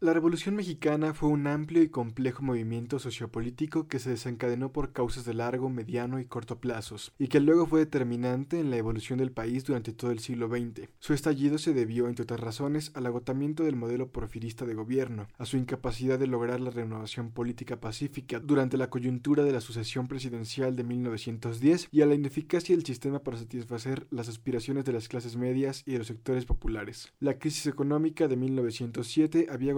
La Revolución Mexicana fue un amplio y complejo movimiento sociopolítico que se desencadenó por causas de largo, mediano y corto plazos, y que luego fue determinante en la evolución del país durante todo el siglo XX. Su estallido se debió, entre otras razones, al agotamiento del modelo porfirista de gobierno, a su incapacidad de lograr la renovación política pacífica durante la coyuntura de la sucesión presidencial de 1910 y a la ineficacia del sistema para satisfacer las aspiraciones de las clases medias y de los sectores populares. La crisis económica de 1907 había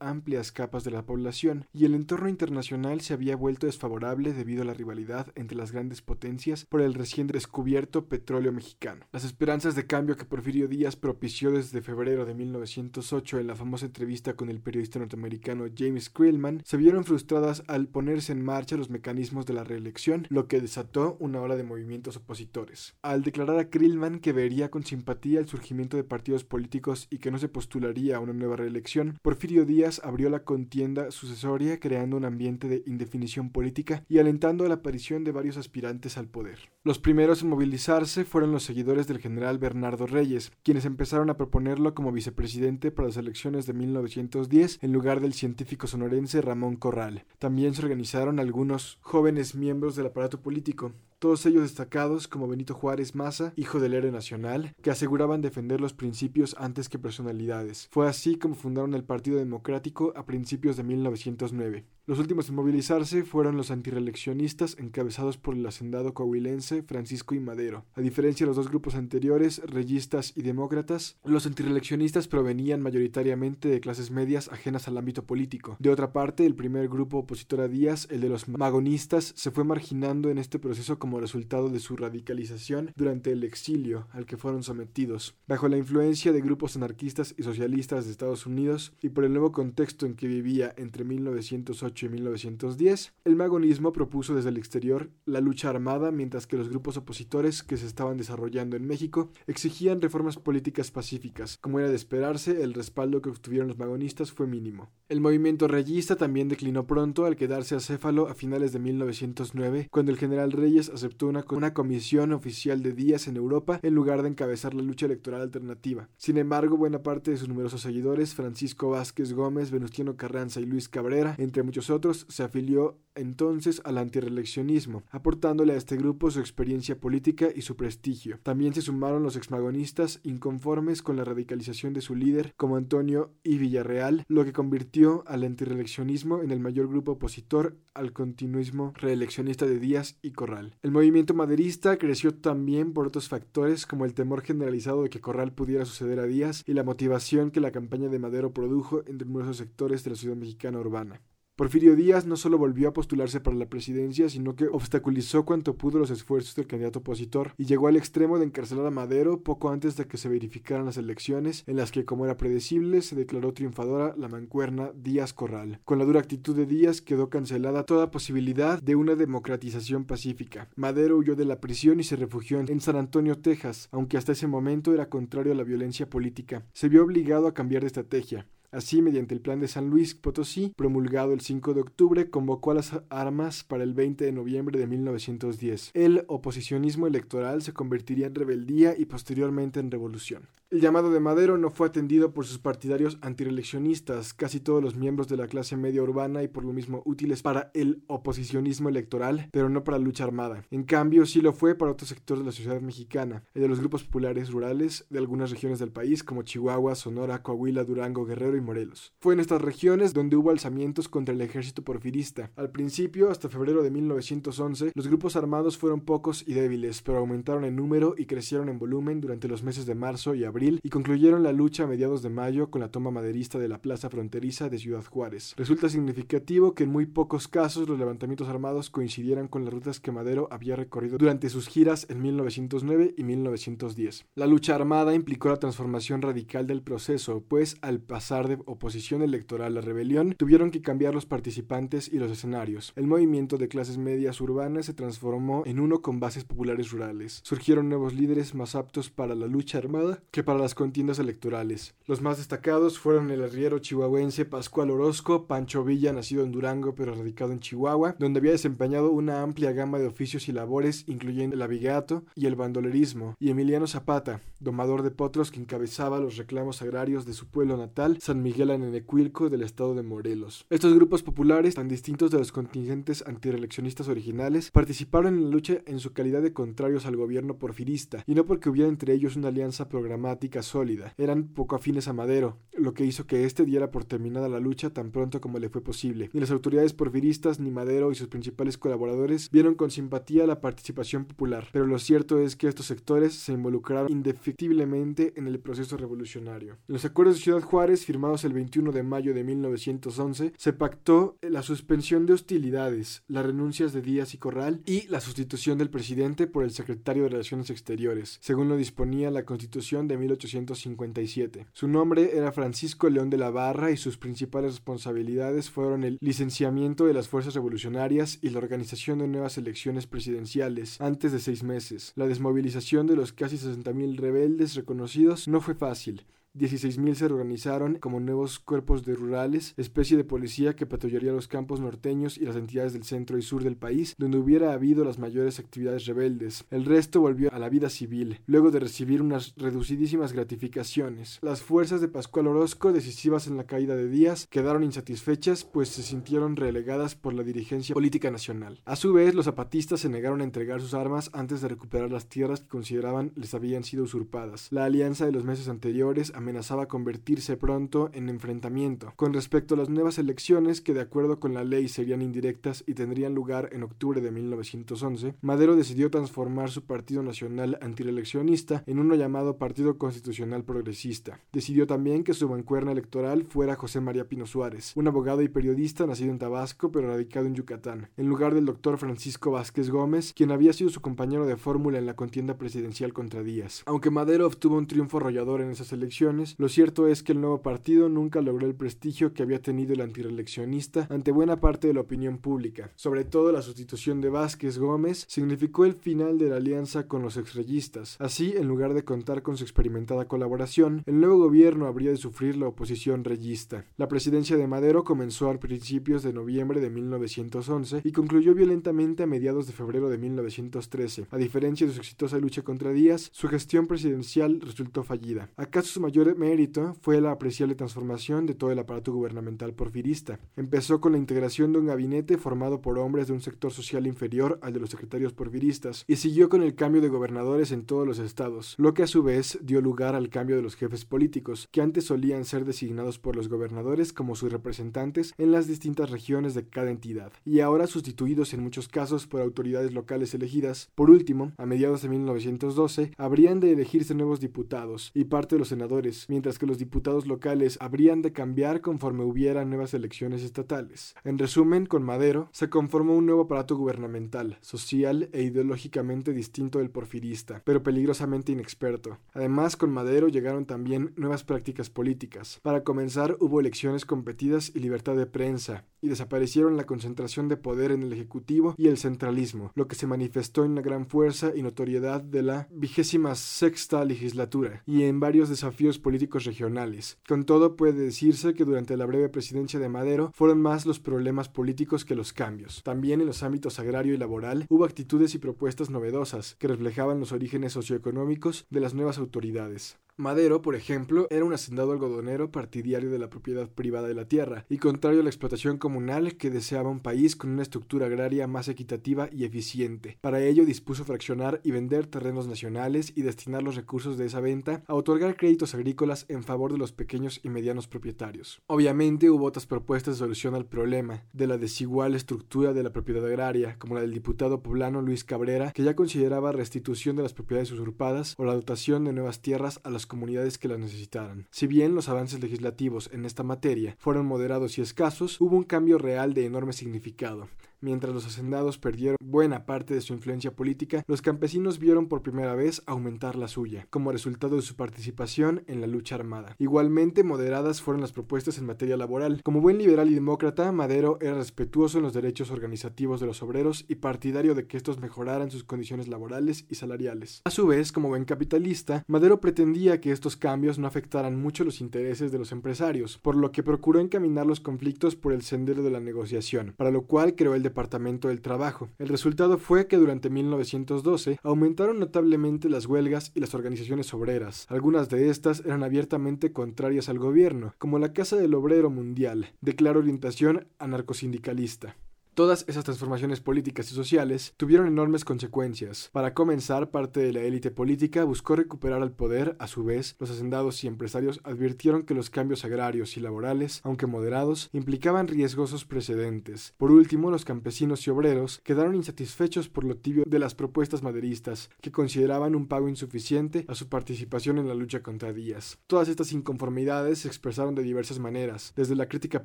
amplias capas de la población y el entorno internacional se había vuelto desfavorable debido a la rivalidad entre las grandes potencias por el recién descubierto petróleo mexicano. Las esperanzas de cambio que Porfirio Díaz propició desde febrero de 1908 en la famosa entrevista con el periodista norteamericano James Krillman se vieron frustradas al ponerse en marcha los mecanismos de la reelección, lo que desató una ola de movimientos opositores. Al declarar a Krillman que vería con simpatía el surgimiento de partidos políticos y que no se postularía a una nueva reelección, Porfirio Díaz abrió la contienda sucesoria creando un ambiente de indefinición política y alentando la aparición de varios aspirantes al poder. Los primeros en movilizarse fueron los seguidores del general Bernardo Reyes, quienes empezaron a proponerlo como vicepresidente para las elecciones de 1910 en lugar del científico sonorense Ramón Corral. También se organizaron algunos jóvenes miembros del aparato político, todos ellos destacados como Benito Juárez Maza, hijo del héroe nacional, que aseguraban defender los principios antes que personalidades. Fue así como fundaron el Partido Democrático a principios de 1909. Los últimos en movilizarse fueron los antireeleccionistas encabezados por el hacendado coahuilense Francisco I. Madero. A diferencia de los dos grupos anteriores, reyistas y demócratas, los antireeleccionistas provenían mayoritariamente de clases medias ajenas al ámbito político. De otra parte, el primer grupo opositor a Díaz, el de los magonistas, se fue marginando en este proceso como resultado de su radicalización durante el exilio al que fueron sometidos. Bajo la influencia de grupos anarquistas y socialistas de Estados Unidos y por el nuevo contexto en que vivía entre 1908 y 1910, el magonismo propuso desde el exterior la lucha armada mientras que los grupos opositores que se estaban desarrollando en México exigían reformas políticas pacíficas. Como era de esperarse, el respaldo que obtuvieron los magonistas fue mínimo. El movimiento reyista también declinó pronto al quedarse acéfalo a finales de 1909, cuando el general Reyes aceptó una, una comisión oficial de días en Europa en lugar de encabezar la lucha electoral alternativa. Sin embargo, buena parte de sus numerosos seguidores, Francisco Vázquez Gómez, Venustiano Carranza y Luis Cabrera, entre muchos se afilió entonces al antireeleccionismo, aportándole a este grupo su experiencia política y su prestigio. También se sumaron los exmagonistas inconformes con la radicalización de su líder, como Antonio y Villarreal, lo que convirtió al antireeleccionismo en el mayor grupo opositor al continuismo reeleccionista de Díaz y Corral. El movimiento maderista creció también por otros factores como el temor generalizado de que Corral pudiera suceder a Díaz y la motivación que la campaña de Madero produjo entre numerosos sectores de la ciudad mexicana urbana. Porfirio Díaz no solo volvió a postularse para la presidencia, sino que obstaculizó cuanto pudo los esfuerzos del candidato opositor y llegó al extremo de encarcelar a Madero poco antes de que se verificaran las elecciones, en las que, como era predecible, se declaró triunfadora la mancuerna Díaz Corral. Con la dura actitud de Díaz quedó cancelada toda posibilidad de una democratización pacífica. Madero huyó de la prisión y se refugió en San Antonio, Texas, aunque hasta ese momento era contrario a la violencia política. Se vio obligado a cambiar de estrategia. Así, mediante el Plan de San Luis Potosí, promulgado el 5 de octubre, convocó a las armas para el 20 de noviembre de 1910. El oposicionismo electoral se convertiría en rebeldía y posteriormente en revolución. El llamado de Madero no fue atendido por sus partidarios antireeleccionistas, casi todos los miembros de la clase media urbana y por lo mismo útiles para el oposicionismo electoral, pero no para la lucha armada. En cambio, sí lo fue para otros sectores de la sociedad mexicana, el de los grupos populares rurales de algunas regiones del país como Chihuahua, Sonora, Coahuila, Durango, Guerrero y Morelos. Fue en estas regiones donde hubo alzamientos contra el ejército porfirista. Al principio, hasta febrero de 1911, los grupos armados fueron pocos y débiles, pero aumentaron en número y crecieron en volumen durante los meses de marzo y abril y concluyeron la lucha a mediados de mayo con la toma maderista de la plaza fronteriza de Ciudad Juárez. Resulta significativo que en muy pocos casos los levantamientos armados coincidieran con las rutas que Madero había recorrido durante sus giras en 1909 y 1910. La lucha armada implicó la transformación radical del proceso, pues al pasar de oposición electoral a rebelión, tuvieron que cambiar los participantes y los escenarios. El movimiento de clases medias urbanas se transformó en uno con bases populares rurales. Surgieron nuevos líderes más aptos para la lucha armada que para las contiendas electorales. Los más destacados fueron el arriero chihuahuense Pascual Orozco, Pancho Villa, nacido en Durango pero radicado en Chihuahua, donde había desempeñado una amplia gama de oficios y labores, incluyendo el abigato y el bandolerismo, y Emiliano Zapata, domador de potros que encabezaba los reclamos agrarios de su pueblo natal, San Miguel Anenecuilco del estado de Morelos. Estos grupos populares, tan distintos de los contingentes antireeleccionistas originales, participaron en la lucha en su calidad de contrarios al gobierno porfirista, y no porque hubiera entre ellos una alianza programática sólida. Eran poco afines a Madero, lo que hizo que éste diera por terminada la lucha tan pronto como le fue posible. Ni las autoridades porfiristas ni Madero y sus principales colaboradores vieron con simpatía la participación popular, pero lo cierto es que estos sectores se involucraron indefectiblemente en el proceso revolucionario. Los acuerdos de Ciudad Juárez, firmados el 21 de mayo de 1911, se pactó la suspensión de hostilidades, las renuncias de Díaz y Corral y la sustitución del presidente por el secretario de Relaciones Exteriores, según lo disponía la Constitución de 1857. Su nombre era Francisco León de la Barra y sus principales responsabilidades fueron el licenciamiento de las fuerzas revolucionarias y la organización de nuevas elecciones presidenciales antes de seis meses. La desmovilización de los casi 60.000 rebeldes reconocidos no fue fácil. 16.000 se organizaron como nuevos cuerpos de rurales, especie de policía que patrullaría los campos norteños y las entidades del centro y sur del país, donde hubiera habido las mayores actividades rebeldes. El resto volvió a la vida civil, luego de recibir unas reducidísimas gratificaciones. Las fuerzas de Pascual Orozco, decisivas en la caída de Díaz, quedaron insatisfechas, pues se sintieron relegadas por la dirigencia política nacional. A su vez, los zapatistas se negaron a entregar sus armas antes de recuperar las tierras que consideraban les habían sido usurpadas. La alianza de los meses anteriores amenazaba convertirse pronto en enfrentamiento. Con respecto a las nuevas elecciones, que de acuerdo con la ley serían indirectas y tendrían lugar en octubre de 1911, Madero decidió transformar su Partido Nacional Antireeleccionista en uno llamado Partido Constitucional Progresista. Decidió también que su bancuerna electoral fuera José María Pino Suárez, un abogado y periodista nacido en Tabasco pero radicado en Yucatán, en lugar del doctor Francisco Vázquez Gómez, quien había sido su compañero de fórmula en la contienda presidencial contra Díaz. Aunque Madero obtuvo un triunfo arrollador en esas elecciones, lo cierto es que el nuevo partido nunca logró el prestigio que había tenido el antireeleccionista ante buena parte de la opinión pública. Sobre todo la sustitución de Vázquez Gómez significó el final de la alianza con los exreyistas. Así, en lugar de contar con su experimentada colaboración, el nuevo gobierno habría de sufrir la oposición reyista. La presidencia de Madero comenzó a principios de noviembre de 1911 y concluyó violentamente a mediados de febrero de 1913. A diferencia de su exitosa lucha contra Díaz, su gestión presidencial resultó fallida. ¿Acaso su mayor mérito fue la apreciable transformación de todo el aparato gubernamental porfirista. Empezó con la integración de un gabinete formado por hombres de un sector social inferior al de los secretarios porfiristas y siguió con el cambio de gobernadores en todos los estados, lo que a su vez dio lugar al cambio de los jefes políticos, que antes solían ser designados por los gobernadores como sus representantes en las distintas regiones de cada entidad, y ahora sustituidos en muchos casos por autoridades locales elegidas. Por último, a mediados de 1912, habrían de elegirse nuevos diputados y parte de los senadores mientras que los diputados locales habrían de cambiar conforme hubiera nuevas elecciones estatales. En resumen, con Madero se conformó un nuevo aparato gubernamental, social e ideológicamente distinto del porfirista, pero peligrosamente inexperto. Además, con Madero llegaron también nuevas prácticas políticas. Para comenzar, hubo elecciones competidas y libertad de prensa, y desaparecieron la concentración de poder en el Ejecutivo y el centralismo, lo que se manifestó en la gran fuerza y notoriedad de la vigésima sexta legislatura y en varios desafíos políticos regionales. Con todo, puede decirse que durante la breve presidencia de Madero fueron más los problemas políticos que los cambios. También en los ámbitos agrario y laboral hubo actitudes y propuestas novedosas que reflejaban los orígenes socioeconómicos de las nuevas autoridades. Madero, por ejemplo, era un hacendado algodonero partidario de la propiedad privada de la tierra y contrario a la explotación comunal que deseaba un país con una estructura agraria más equitativa y eficiente. Para ello dispuso fraccionar y vender terrenos nacionales y destinar los recursos de esa venta a otorgar créditos agrícolas en favor de los pequeños y medianos propietarios. Obviamente hubo otras propuestas de solución al problema de la desigual estructura de la propiedad agraria, como la del diputado poblano Luis Cabrera, que ya consideraba restitución de las propiedades usurpadas o la dotación de nuevas tierras a las comunidades que las necesitaran. Si bien los avances legislativos en esta materia fueron moderados y escasos, hubo un cambio real de enorme significado. Mientras los hacendados perdieron buena parte de su influencia política, los campesinos vieron por primera vez aumentar la suya, como resultado de su participación en la lucha armada. Igualmente moderadas fueron las propuestas en materia laboral. Como buen liberal y demócrata, Madero era respetuoso en los derechos organizativos de los obreros y partidario de que estos mejoraran sus condiciones laborales y salariales. A su vez, como buen capitalista, Madero pretendía que estos cambios no afectaran mucho los intereses de los empresarios, por lo que procuró encaminar los conflictos por el sendero de la negociación, para lo cual creó el Departamento del Trabajo. El resultado fue que durante 1912 aumentaron notablemente las huelgas y las organizaciones obreras. Algunas de estas eran abiertamente contrarias al gobierno, como la Casa del Obrero Mundial, de clara orientación anarcosindicalista. Todas esas transformaciones políticas y sociales tuvieron enormes consecuencias. Para comenzar, parte de la élite política buscó recuperar el poder, a su vez, los hacendados y empresarios advirtieron que los cambios agrarios y laborales, aunque moderados, implicaban riesgosos precedentes. Por último, los campesinos y obreros quedaron insatisfechos por lo tibio de las propuestas maderistas, que consideraban un pago insuficiente a su participación en la lucha contra Díaz. Todas estas inconformidades se expresaron de diversas maneras, desde la crítica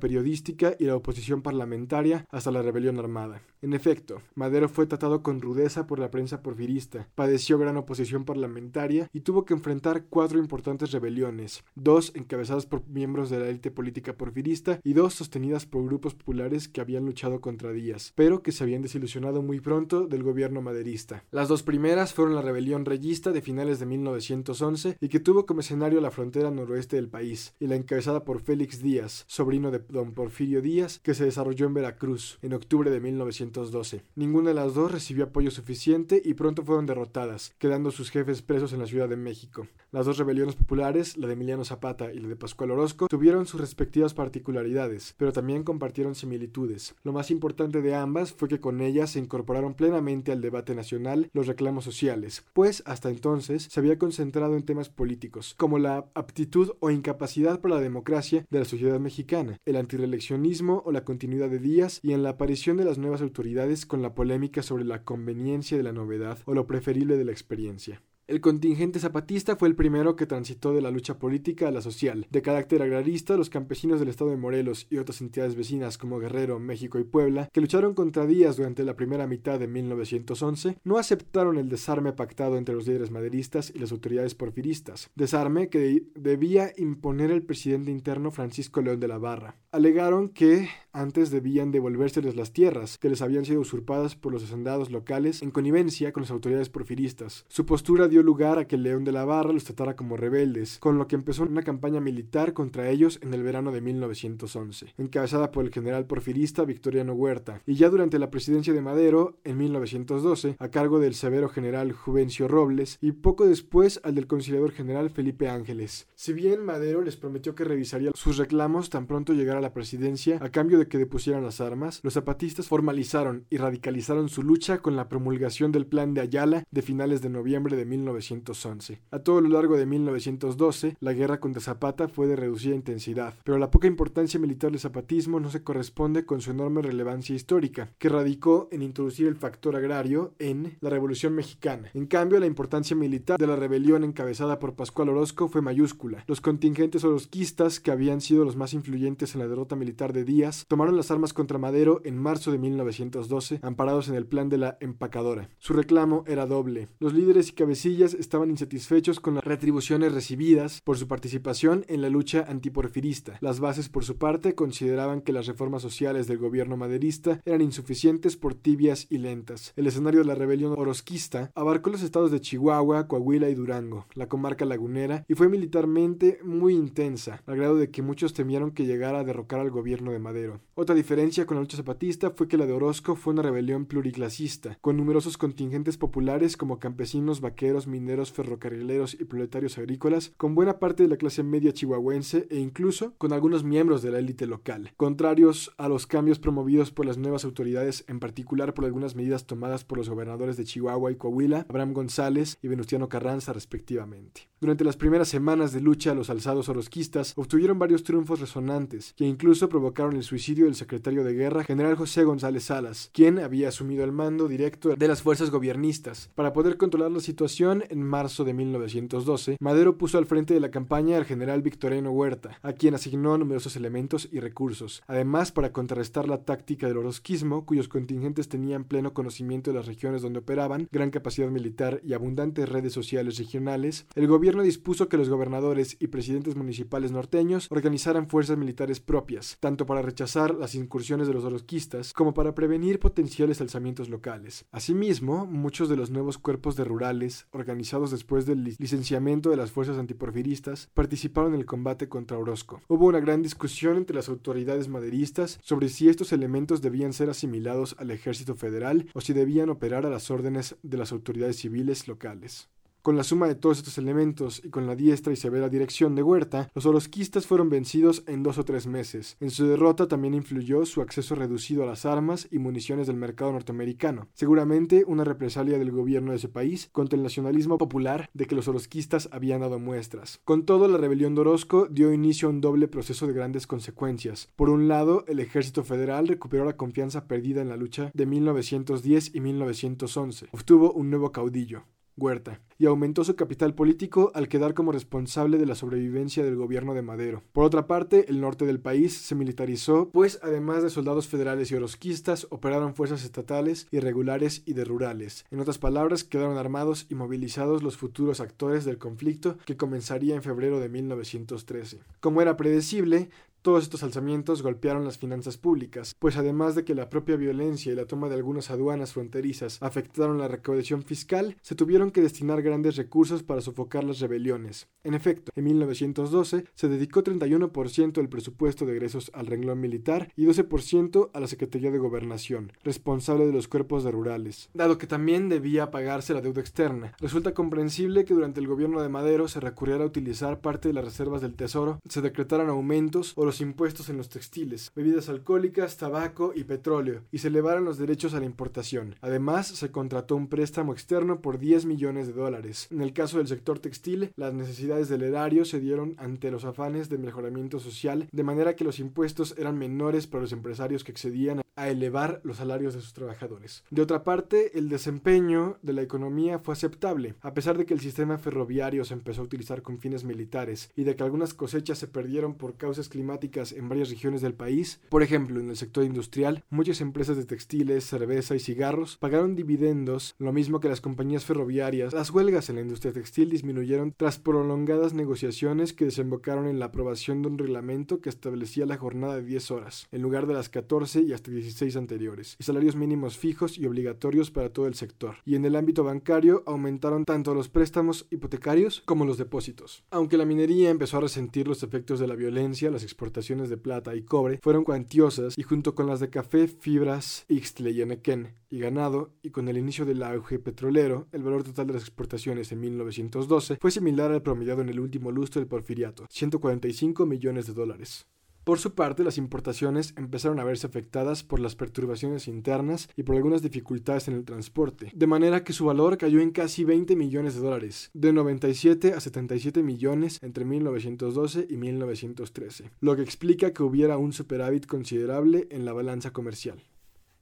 periodística y la oposición parlamentaria hasta la rebelión armada. En efecto, Madero fue tratado con rudeza por la prensa porfirista, padeció gran oposición parlamentaria y tuvo que enfrentar cuatro importantes rebeliones, dos encabezadas por miembros de la élite política porfirista y dos sostenidas por grupos populares que habían luchado contra Díaz, pero que se habían desilusionado muy pronto del gobierno maderista. Las dos primeras fueron la rebelión reyista de finales de 1911 y que tuvo como escenario la frontera noroeste del país, y la encabezada por Félix Díaz, sobrino de don Porfirio Díaz, que se desarrolló en Veracruz, en octubre de 1912. Ninguna de las dos recibió apoyo suficiente y pronto fueron derrotadas, quedando sus jefes presos en la Ciudad de México. Las dos rebeliones populares, la de Emiliano Zapata y la de Pascual Orozco, tuvieron sus respectivas particularidades, pero también compartieron similitudes. Lo más importante de ambas fue que con ellas se incorporaron plenamente al debate nacional los reclamos sociales, pues hasta entonces se había concentrado en temas políticos, como la aptitud o incapacidad para la democracia de la sociedad mexicana, el antireeleccionismo o la continuidad de Díaz y en la aparición de las nuevas autoridades con la polémica sobre la conveniencia de la novedad o lo preferible de la experiencia. El contingente zapatista fue el primero que transitó de la lucha política a la social. De carácter agrarista, los campesinos del estado de Morelos y otras entidades vecinas como Guerrero, México y Puebla, que lucharon contra Díaz durante la primera mitad de 1911, no aceptaron el desarme pactado entre los líderes maderistas y las autoridades porfiristas, desarme que debía imponer el presidente interno Francisco León de la Barra. Alegaron que antes debían devolvérseles las tierras, que les habían sido usurpadas por los hacendados locales en connivencia con las autoridades porfiristas. Su postura dio lugar a que León de la Barra los tratara como rebeldes, con lo que empezó una campaña militar contra ellos en el verano de 1911, encabezada por el general porfirista Victoriano Huerta, y ya durante la presidencia de Madero, en 1912, a cargo del severo general Juvencio Robles, y poco después al del conciliador general Felipe Ángeles. Si bien Madero les prometió que revisaría sus reclamos tan pronto llegara a la presidencia, a cambio de que depusieran las armas, los zapatistas formalizaron y radicalizaron su lucha con la promulgación del Plan de Ayala de finales de noviembre de 1912 1911. A todo lo largo de 1912, la guerra contra Zapata fue de reducida intensidad, pero la poca importancia militar del zapatismo no se corresponde con su enorme relevancia histórica, que radicó en introducir el factor agrario en la Revolución Mexicana. En cambio, la importancia militar de la rebelión encabezada por Pascual Orozco fue mayúscula. Los contingentes orozquistas, que habían sido los más influyentes en la derrota militar de Díaz, tomaron las armas contra Madero en marzo de 1912, amparados en el plan de la empacadora. Su reclamo era doble. Los líderes y cabecillas estaban insatisfechos con las retribuciones recibidas por su participación en la lucha antiporfirista. Las bases, por su parte, consideraban que las reformas sociales del gobierno maderista eran insuficientes por tibias y lentas. El escenario de la rebelión orozquista abarcó los estados de Chihuahua, Coahuila y Durango, la comarca lagunera, y fue militarmente muy intensa, al grado de que muchos temieron que llegara a derrocar al gobierno de Madero. Otra diferencia con la lucha zapatista fue que la de Orozco fue una rebelión pluriclasista, con numerosos contingentes populares como campesinos, vaqueros, mineros, ferrocarrileros y proletarios agrícolas, con buena parte de la clase media chihuahuense e incluso con algunos miembros de la élite local, contrarios a los cambios promovidos por las nuevas autoridades, en particular por algunas medidas tomadas por los gobernadores de Chihuahua y Coahuila, Abraham González y Venustiano Carranza respectivamente. Durante las primeras semanas de lucha, los alzados orosquistas obtuvieron varios triunfos resonantes, que incluso provocaron el suicidio del secretario de guerra, general José González Salas, quien había asumido el mando directo de las fuerzas gobiernistas. Para poder controlar la situación, en marzo de 1912, Madero puso al frente de la campaña al general Victoriano Huerta, a quien asignó numerosos elementos y recursos. Además, para contrarrestar la táctica del orosquismo, cuyos contingentes tenían pleno conocimiento de las regiones donde operaban, gran capacidad militar y abundantes redes sociales regionales, el gobierno dispuso que los gobernadores y presidentes municipales norteños organizaran fuerzas militares propias, tanto para rechazar las incursiones de los orosquistas como para prevenir potenciales alzamientos locales. Asimismo, muchos de los nuevos cuerpos de rurales, organizados después del licenciamiento de las fuerzas antiporfiristas, participaron en el combate contra Orozco. Hubo una gran discusión entre las autoridades maderistas sobre si estos elementos debían ser asimilados al ejército federal o si debían operar a las órdenes de las autoridades civiles locales. Con la suma de todos estos elementos y con la diestra y severa dirección de Huerta, los orosquistas fueron vencidos en dos o tres meses. En su derrota también influyó su acceso reducido a las armas y municiones del mercado norteamericano, seguramente una represalia del gobierno de ese país contra el nacionalismo popular de que los orosquistas habían dado muestras. Con todo, la rebelión de Orozco dio inicio a un doble proceso de grandes consecuencias. Por un lado, el ejército federal recuperó la confianza perdida en la lucha de 1910 y 1911. Obtuvo un nuevo caudillo, Huerta, y aumentó su capital político al quedar como responsable de la sobrevivencia del gobierno de Madero. Por otra parte, el norte del país se militarizó, pues además de soldados federales y orosquistas, operaron fuerzas estatales, irregulares y de rurales. En otras palabras, quedaron armados y movilizados los futuros actores del conflicto que comenzaría en febrero de 1913. Como era predecible, todos estos alzamientos golpearon las finanzas públicas, pues además de que la propia violencia y la toma de algunas aduanas fronterizas afectaron la recaudación fiscal, se tuvieron que destinar grandes recursos para sofocar las rebeliones. En efecto, en 1912 se dedicó 31% del presupuesto de egresos al renglón militar y 12% a la Secretaría de Gobernación, responsable de los cuerpos de rurales. Dado que también debía pagarse la deuda externa, resulta comprensible que durante el gobierno de Madero se recurriera a utilizar parte de las reservas del Tesoro, se decretaran aumentos o los impuestos en los textiles, bebidas alcohólicas, tabaco y petróleo, y se elevaron los derechos a la importación. Además, se contrató un préstamo externo por 10 millones de dólares. En el caso del sector textil, las necesidades del erario se dieron ante los afanes de mejoramiento social, de manera que los impuestos eran menores para los empresarios que excedían a elevar los salarios de sus trabajadores. De otra parte, el desempeño de la economía fue aceptable, a pesar de que el sistema ferroviario se empezó a utilizar con fines militares y de que algunas cosechas se perdieron por causas climáticas en varias regiones del país. Por ejemplo, en el sector industrial, muchas empresas de textiles, cerveza y cigarros pagaron dividendos, lo mismo que las compañías ferroviarias. Las huelgas en la industria textil disminuyeron tras prolongadas negociaciones que desembocaron en la aprobación de un reglamento que establecía la jornada de 10 horas, en lugar de las 14 y hasta 16 anteriores, y salarios mínimos fijos y obligatorios para todo el sector. Y en el ámbito bancario aumentaron tanto los préstamos hipotecarios como los depósitos. Aunque la minería empezó a resentir los efectos de la violencia, las exportaciones de plata y cobre fueron cuantiosas y junto con las de café, fibras, ixtle y enequén y ganado, y con el inicio del auge petrolero, el valor total de las exportaciones en 1912 fue similar al promediado en el último lustro del porfiriato, 145 millones de dólares. Por su parte, las importaciones empezaron a verse afectadas por las perturbaciones internas y por algunas dificultades en el transporte, de manera que su valor cayó en casi 20 millones de dólares, de 97 a 77 millones entre 1912 y 1913, lo que explica que hubiera un superávit considerable en la balanza comercial.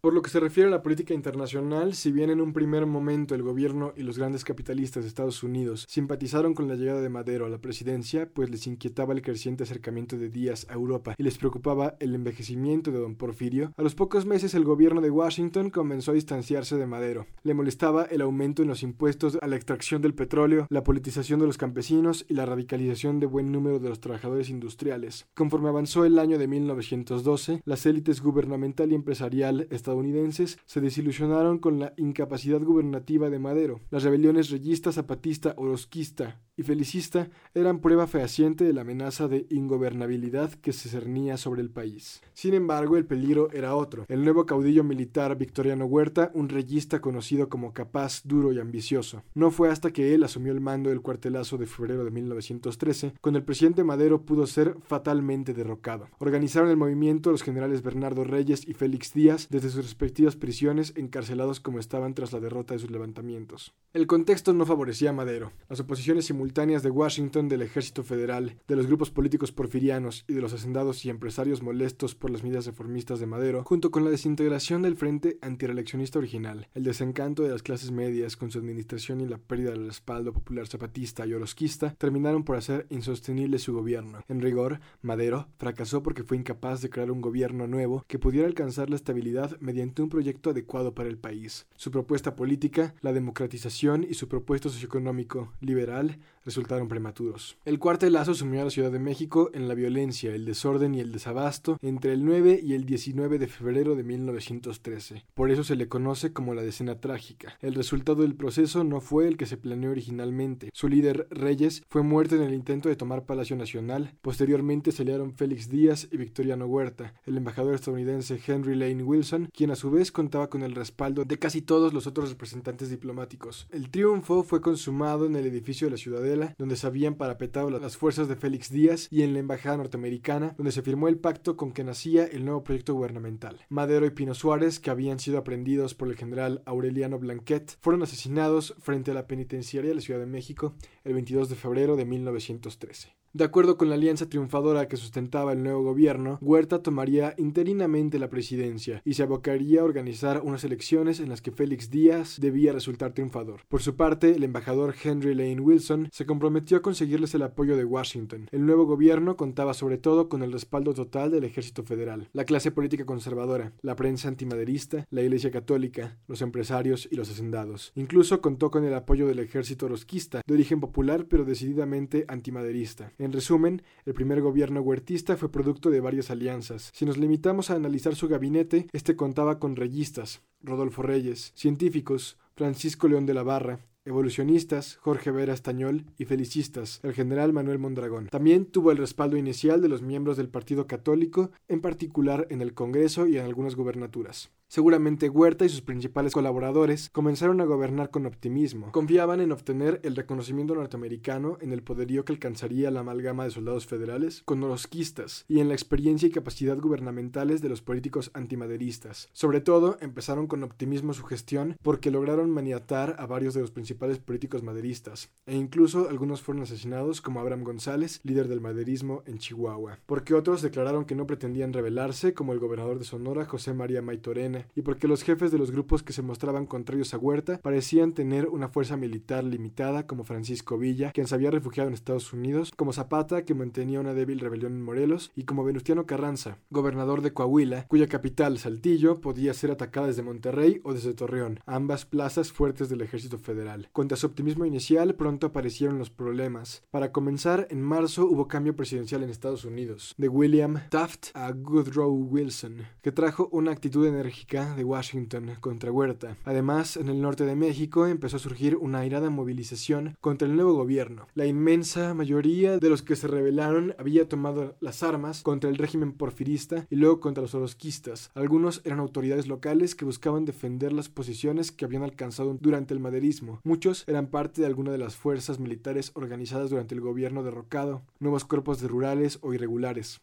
Por lo que se refiere a la política internacional, si bien en un primer momento el gobierno y los grandes capitalistas de Estados Unidos simpatizaron con la llegada de Madero a la presidencia, pues les inquietaba el creciente acercamiento de Díaz a Europa y les preocupaba el envejecimiento de don Porfirio, a los pocos meses el gobierno de Washington comenzó a distanciarse de Madero. Le molestaba el aumento en los impuestos a la extracción del petróleo, la politización de los campesinos y la radicalización de buen número de los trabajadores industriales. Conforme avanzó el año de 1912, las élites gubernamental y empresarial estadounidenses se desilusionaron con la incapacidad gubernativa de Madero. Las rebeliones reyista, zapatista, orosquista y felicista eran prueba fehaciente de la amenaza de ingobernabilidad que se cernía sobre el país. Sin embargo, el peligro era otro. El nuevo caudillo militar Victoriano Huerta, un reyista conocido como capaz, duro y ambicioso. No fue hasta que él asumió el mando del cuartelazo de febrero de 1913, cuando el presidente Madero pudo ser fatalmente derrocado. Organizaron el movimiento los generales Bernardo Reyes y Félix Díaz desde sus respectivas prisiones, encarcelados como estaban tras la derrota de sus levantamientos. El contexto no favorecía a Madero. Las oposiciones simultáneas de Washington del ejército federal, de los grupos políticos porfirianos y de los hacendados y empresarios molestos por las medidas reformistas de Madero, junto con la desintegración del frente antireleccionista original, el desencanto de las clases medias con su administración y la pérdida del respaldo popular zapatista y orosquista, terminaron por hacer insostenible su gobierno. En rigor, Madero fracasó porque fue incapaz de crear un gobierno nuevo que pudiera alcanzar la estabilidad mediante un proyecto adecuado para el país. Su propuesta política, la democratización y su propuesto socioeconómico liberal resultaron prematuros. El cuartelazo sumió a la Ciudad de México en la violencia, el desorden y el desabasto entre el 9 y el 19 de febrero de 1913. Por eso se le conoce como la decena trágica. El resultado del proceso no fue el que se planeó originalmente. Su líder, Reyes, fue muerto en el intento de tomar Palacio Nacional. Posteriormente se liaron Félix Díaz y Victoriano Huerta, el embajador estadounidense Henry Lane Wilson, quien a su vez contaba con el respaldo de casi todos los otros representantes diplomáticos. El triunfo fue consumado en el edificio de la Ciudadela donde se habían parapetado las fuerzas de Félix Díaz, y en la embajada norteamericana, donde se firmó el pacto con que nacía el nuevo proyecto gubernamental. Madero y Pino Suárez, que habían sido aprendidos por el general Aureliano Blanquet, fueron asesinados frente a la penitenciaria de la Ciudad de México el 22 de febrero de 1913. De acuerdo con la alianza triunfadora que sustentaba el nuevo gobierno, Huerta tomaría interinamente la presidencia y se abocaría a organizar unas elecciones en las que Félix Díaz debía resultar triunfador. Por su parte, el embajador Henry Lane Wilson se comprometió a conseguirles el apoyo de Washington. El nuevo gobierno contaba sobre todo con el respaldo total del ejército federal, la clase política conservadora, la prensa antimaderista, la iglesia católica, los empresarios y los hacendados. Incluso contó con el apoyo del ejército rosquista, de origen popular pero decididamente antimaderista. Resumen, el primer gobierno huertista fue producto de varias alianzas. Si nos limitamos a analizar su gabinete, este contaba con reyistas, Rodolfo Reyes, científicos, Francisco León de la Barra, evolucionistas, Jorge Vera Estañol y felicistas, el general Manuel Mondragón. También tuvo el respaldo inicial de los miembros del Partido Católico, en particular en el Congreso y en algunas gubernaturas. Seguramente Huerta y sus principales colaboradores comenzaron a gobernar con optimismo. Confiaban en obtener el reconocimiento norteamericano en el poderío que alcanzaría la amalgama de soldados federales con orosquistas y en la experiencia y capacidad gubernamentales de los políticos antimaderistas. Sobre todo, empezaron con optimismo su gestión porque lograron maniatar a varios de los principales políticos maderistas, e incluso algunos fueron asesinados como Abraham González, líder del maderismo en Chihuahua, porque otros declararon que no pretendían rebelarse, como el gobernador de Sonora, José María Maitorena, y porque los jefes de los grupos que se mostraban contrarios a Huerta parecían tener una fuerza militar limitada como Francisco Villa, quien se había refugiado en Estados Unidos, como Zapata, que mantenía una débil rebelión en Morelos, y como Venustiano Carranza, gobernador de Coahuila, cuya capital, Saltillo, podía ser atacada desde Monterrey o desde Torreón, ambas plazas fuertes del ejército federal. Contra su optimismo inicial, pronto aparecieron los problemas. Para comenzar, en marzo hubo cambio presidencial en Estados Unidos, de William Taft a Woodrow Wilson, que trajo una actitud enérgica de Washington contra Huerta. Además, en el norte de México empezó a surgir una airada movilización contra el nuevo gobierno. La inmensa mayoría de los que se rebelaron había tomado las armas contra el régimen porfirista y luego contra los orosquistas. Algunos eran autoridades locales que buscaban defender las posiciones que habían alcanzado durante el maderismo. Muchos eran parte de alguna de las fuerzas militares organizadas durante el gobierno derrocado, nuevos cuerpos de rurales o irregulares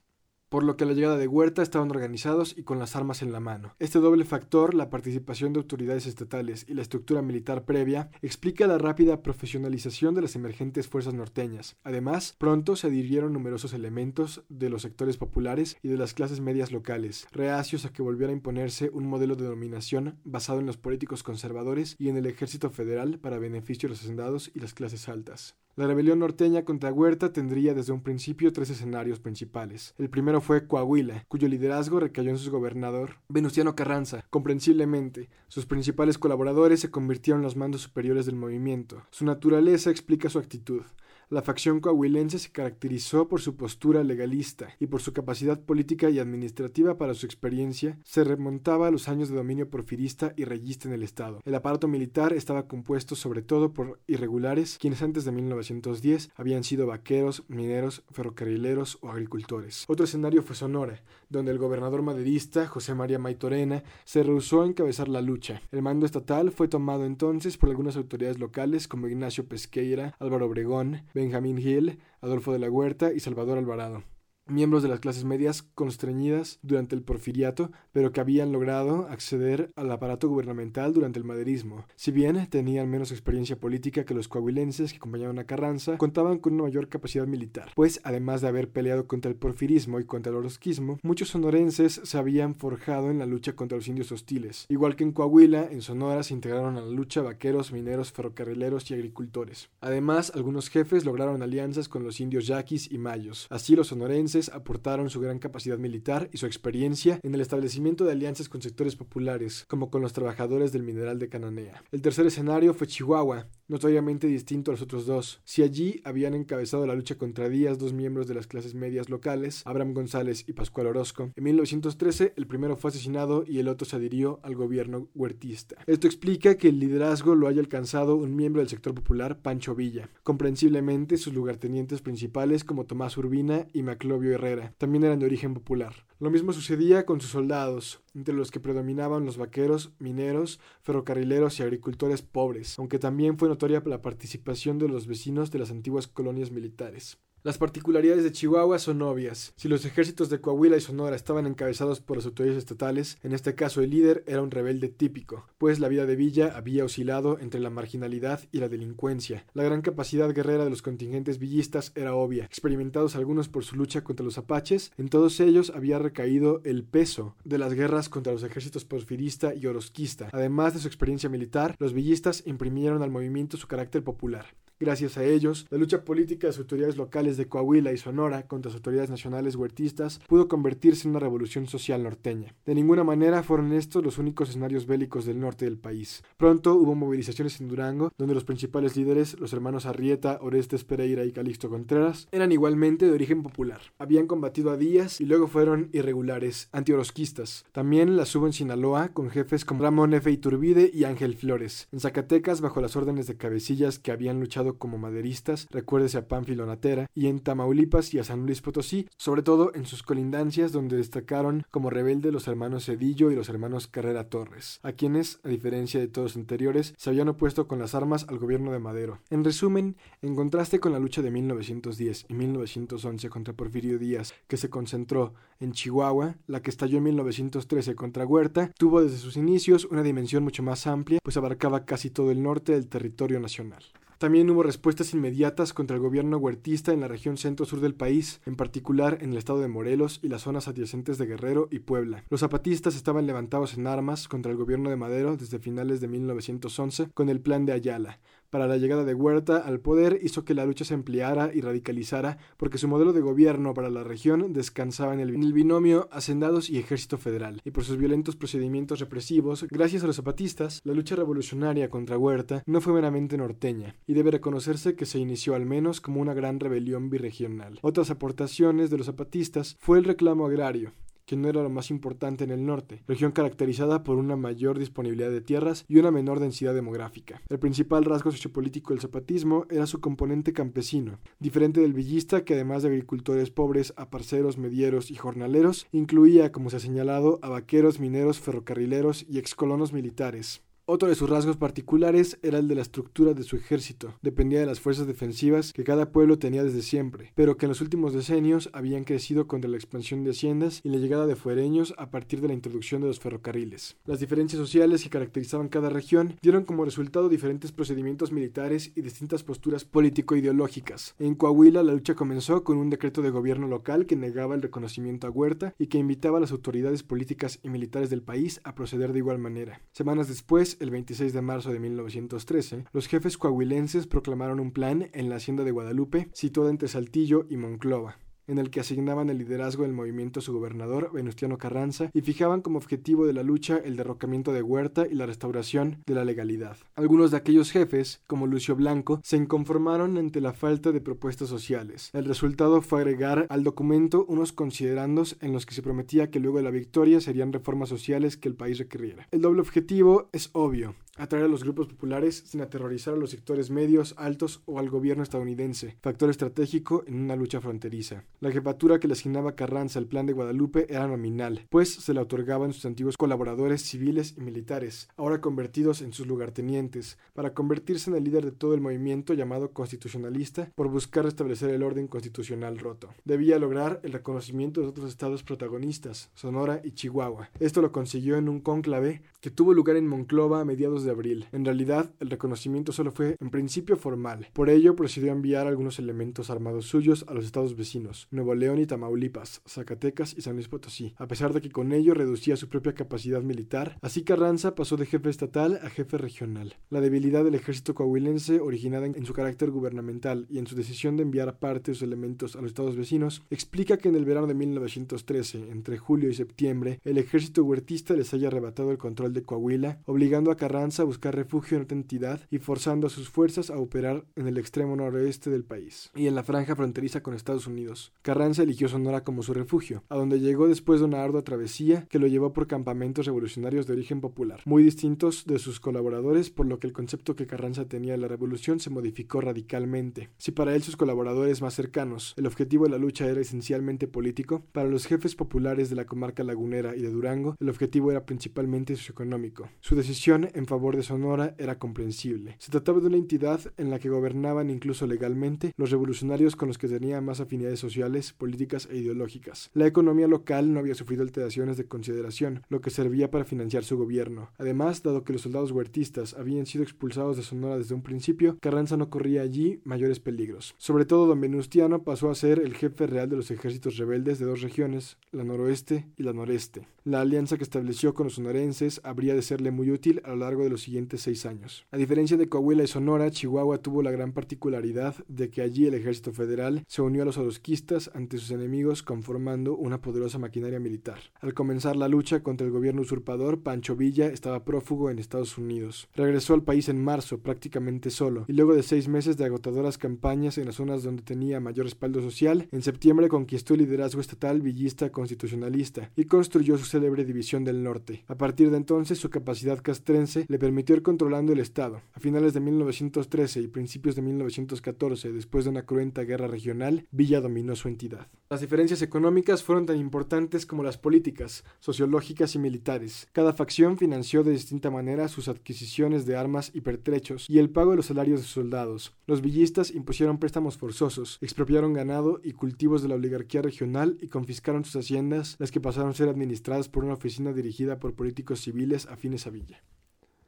por lo que a la llegada de Huerta estaban organizados y con las armas en la mano. Este doble factor, la participación de autoridades estatales y la estructura militar previa, explica la rápida profesionalización de las emergentes fuerzas norteñas. Además, pronto se adhirieron numerosos elementos de los sectores populares y de las clases medias locales, reacios a que volviera a imponerse un modelo de dominación basado en los políticos conservadores y en el ejército federal para beneficio de los hacendados y las clases altas. La rebelión norteña contra Huerta tendría desde un principio tres escenarios principales. El primero fue Coahuila, cuyo liderazgo recayó en su gobernador, Venustiano Carranza. Comprensiblemente, sus principales colaboradores se convirtieron en los mandos superiores del movimiento. Su naturaleza explica su actitud. La facción coahuilense se caracterizó por su postura legalista y por su capacidad política y administrativa para su experiencia se remontaba a los años de dominio porfirista y reyista en el Estado. El aparato militar estaba compuesto sobre todo por irregulares, quienes antes de 1910 habían sido vaqueros, mineros, ferrocarrileros o agricultores. Otro escenario fue Sonora, donde el gobernador maderista, José María Maitorena, se rehusó a encabezar la lucha. El mando estatal fue tomado entonces por algunas autoridades locales como Ignacio Pesqueira, Álvaro Obregón, Benjamín Hill, Adolfo de la Huerta y Salvador Alvarado miembros de las clases medias constreñidas durante el porfiriato, pero que habían logrado acceder al aparato gubernamental durante el maderismo. Si bien tenían menos experiencia política que los coahuilenses que acompañaban a Carranza, contaban con una mayor capacidad militar, pues además de haber peleado contra el porfirismo y contra el orosquismo, muchos sonorenses se habían forjado en la lucha contra los indios hostiles. Igual que en Coahuila, en Sonora se integraron a la lucha vaqueros, mineros, ferrocarrileros y agricultores. Además, algunos jefes lograron alianzas con los indios yaquis y mayos. Así los sonorenses aportaron su gran capacidad militar y su experiencia en el establecimiento de alianzas con sectores populares, como con los trabajadores del mineral de Cananea. El tercer escenario fue Chihuahua, notoriamente distinto a los otros dos. Si allí habían encabezado la lucha contra Díaz dos miembros de las clases medias locales, Abraham González y Pascual Orozco, en 1913 el primero fue asesinado y el otro se adhirió al gobierno huertista. Esto explica que el liderazgo lo haya alcanzado un miembro del sector popular, Pancho Villa. Comprensiblemente, sus lugartenientes principales como Tomás Urbina y Maclovio Herrera también eran de origen popular. Lo mismo sucedía con sus soldados, entre los que predominaban los vaqueros, mineros, ferrocarrileros y agricultores pobres, aunque también fue notoria la participación de los vecinos de las antiguas colonias militares. Las particularidades de Chihuahua son obvias. Si los ejércitos de Coahuila y Sonora estaban encabezados por las autoridades estatales, en este caso el líder era un rebelde típico, pues la vida de Villa había oscilado entre la marginalidad y la delincuencia. La gran capacidad guerrera de los contingentes villistas era obvia, experimentados algunos por su lucha contra los apaches, en todos ellos había recaído el peso de las guerras contra los ejércitos porfirista y orosquista. Además de su experiencia militar, los villistas imprimieron al movimiento su carácter popular. Gracias a ellos, la lucha política de las autoridades locales de Coahuila y Sonora contra las autoridades nacionales huertistas pudo convertirse en una revolución social norteña. De ninguna manera fueron estos los únicos escenarios bélicos del norte del país. Pronto hubo movilizaciones en Durango, donde los principales líderes, los hermanos Arrieta, Orestes Pereira y Calixto Contreras, eran igualmente de origen popular. Habían combatido a Díaz y luego fueron irregulares, antiorosquistas. También las hubo en Sinaloa, con jefes como Ramón F. Iturbide y Ángel Flores. En Zacatecas, bajo las órdenes de cabecillas que habían luchado como maderistas, recuérdese a Pánfilo Natera, y en Tamaulipas y a San Luis Potosí, sobre todo en sus colindancias donde destacaron como rebelde los hermanos Cedillo y los hermanos Carrera Torres, a quienes, a diferencia de todos anteriores, se habían opuesto con las armas al gobierno de Madero. En resumen, en contraste con la lucha de 1910 y 1911 contra Porfirio Díaz, que se concentró en Chihuahua, la que estalló en 1913 contra Huerta, tuvo desde sus inicios una dimensión mucho más amplia, pues abarcaba casi todo el norte del territorio nacional. También hubo respuestas inmediatas contra el gobierno huertista en la región centro-sur del país, en particular en el estado de Morelos y las zonas adyacentes de Guerrero y Puebla. Los zapatistas estaban levantados en armas contra el gobierno de Madero desde finales de 1911 con el Plan de Ayala, para la llegada de Huerta al poder hizo que la lucha se ampliara y radicalizara porque su modelo de gobierno para la región descansaba en el, binomio hacendados y ejército federal, y por sus violentos procedimientos represivos, gracias a los zapatistas, la lucha revolucionaria contra Huerta no fue meramente norteña, y debe reconocerse que se inició al menos como una gran rebelión birregional. Otras aportaciones de los zapatistas fue el reclamo agrario, que no era lo más importante en el norte, región caracterizada por una mayor disponibilidad de tierras y una menor densidad demográfica. El principal rasgo sociopolítico del zapatismo era su componente campesino, diferente del villista que además de agricultores pobres, aparceros, medieros y jornaleros, incluía, como se ha señalado, a vaqueros, mineros, ferrocarrileros y excolonos militares. Otro de sus rasgos particulares era el de la estructura de su ejército. Dependía de las fuerzas defensivas que cada pueblo tenía desde siempre, pero que en los últimos decenios habían crecido contra la expansión de haciendas y la llegada de fuereños a partir de la introducción de los ferrocarriles. Las diferencias sociales que caracterizaban cada región dieron como resultado diferentes procedimientos militares y distintas posturas político-ideológicas. En Coahuila la lucha comenzó con un decreto de gobierno local que negaba el reconocimiento a Huerta y que invitaba a las autoridades políticas y militares del país a proceder de igual manera. Semanas después, el 26 de marzo de 1913, los jefes coahuilenses proclamaron un plan en la hacienda de Guadalupe, situada entre Saltillo y Monclova en el que asignaban el liderazgo del movimiento a su gobernador, Venustiano Carranza, y fijaban como objetivo de la lucha el derrocamiento de Huerta y la restauración de la legalidad. Algunos de aquellos jefes, como Lucio Blanco, se inconformaron ante la falta de propuestas sociales. El resultado fue agregar al documento unos considerandos en los que se prometía que luego de la victoria serían reformas sociales que el país requiriera. El doble objetivo es obvio, atraer a los grupos populares sin aterrorizar a los sectores medios, altos o al gobierno estadounidense, factor estratégico en una lucha fronteriza. La jefatura que le asignaba Carranza al plan de Guadalupe era nominal, pues se la otorgaban sus antiguos colaboradores civiles y militares, ahora convertidos en sus lugartenientes, para convertirse en el líder de todo el movimiento llamado constitucionalista por buscar restablecer el orden constitucional roto. Debía lograr el reconocimiento de otros estados protagonistas, Sonora y Chihuahua. Esto lo consiguió en un cónclave que tuvo lugar en Monclova a mediados de abril. En realidad, el reconocimiento solo fue en principio formal. Por ello, procedió a enviar algunos elementos armados suyos a los estados vecinos, Nuevo León y Tamaulipas, Zacatecas y San Luis Potosí, a pesar de que con ello reducía su propia capacidad militar, así Carranza pasó de jefe estatal a jefe regional. La debilidad del ejército coahuilense, originada en su carácter gubernamental y en su decisión de enviar parte de sus elementos a los estados vecinos, explica que en el verano de 1913, entre julio y septiembre, el ejército huertista les haya arrebatado el control de Coahuila, obligando a Carranza a buscar refugio en otra entidad y forzando a sus fuerzas a operar en el extremo noroeste del país y en la franja fronteriza con Estados Unidos. Carranza eligió Sonora como su refugio, a donde llegó después de una ardua travesía que lo llevó por campamentos revolucionarios de origen popular, muy distintos de sus colaboradores, por lo que el concepto que Carranza tenía de la revolución se modificó radicalmente. Si para él sus colaboradores más cercanos el objetivo de la lucha era esencialmente político, para los jefes populares de la comarca lagunera y de Durango el objetivo era principalmente socioeconómico. Su decisión en favor de Sonora era comprensible. Se trataba de una entidad en la que gobernaban incluso legalmente los revolucionarios con los que tenía más afinidades sociales, políticas e ideológicas. La economía local no había sufrido alteraciones de consideración, lo que servía para financiar su gobierno. Además, dado que los soldados huertistas habían sido expulsados de Sonora desde un principio, Carranza no corría allí mayores peligros. Sobre todo, don Venustiano pasó a ser el jefe real de los ejércitos rebeldes de dos regiones, la noroeste y la noreste. La alianza que estableció con los sonorenses habría de serle muy útil a lo largo de los siguientes seis años. A diferencia de Coahuila y Sonora, Chihuahua tuvo la gran particularidad de que allí el ejército federal se unió a los orosquistas ante sus enemigos conformando una poderosa maquinaria militar. Al comenzar la lucha contra el gobierno usurpador, Pancho Villa estaba prófugo en Estados Unidos. Regresó al país en marzo, prácticamente solo, y luego de seis meses de agotadoras campañas en las zonas donde tenía mayor respaldo social, en septiembre conquistó el liderazgo estatal villista constitucionalista y construyó su célebre División del Norte. A partir de entonces, su capacidad castrense le permitió ir controlando el Estado. A finales de 1913 y principios de 1914, después de una cruenta guerra regional, Villa dominó su entidad. Las diferencias económicas fueron tan importantes como las políticas, sociológicas y militares. Cada facción financió de distinta manera sus adquisiciones de armas y pertrechos y el pago de los salarios de sus soldados. Los villistas impusieron préstamos forzosos, expropiaron ganado y cultivos de la oligarquía regional y confiscaron sus haciendas, las que pasaron a ser administradas por una oficina dirigida por políticos civiles afines a Villa.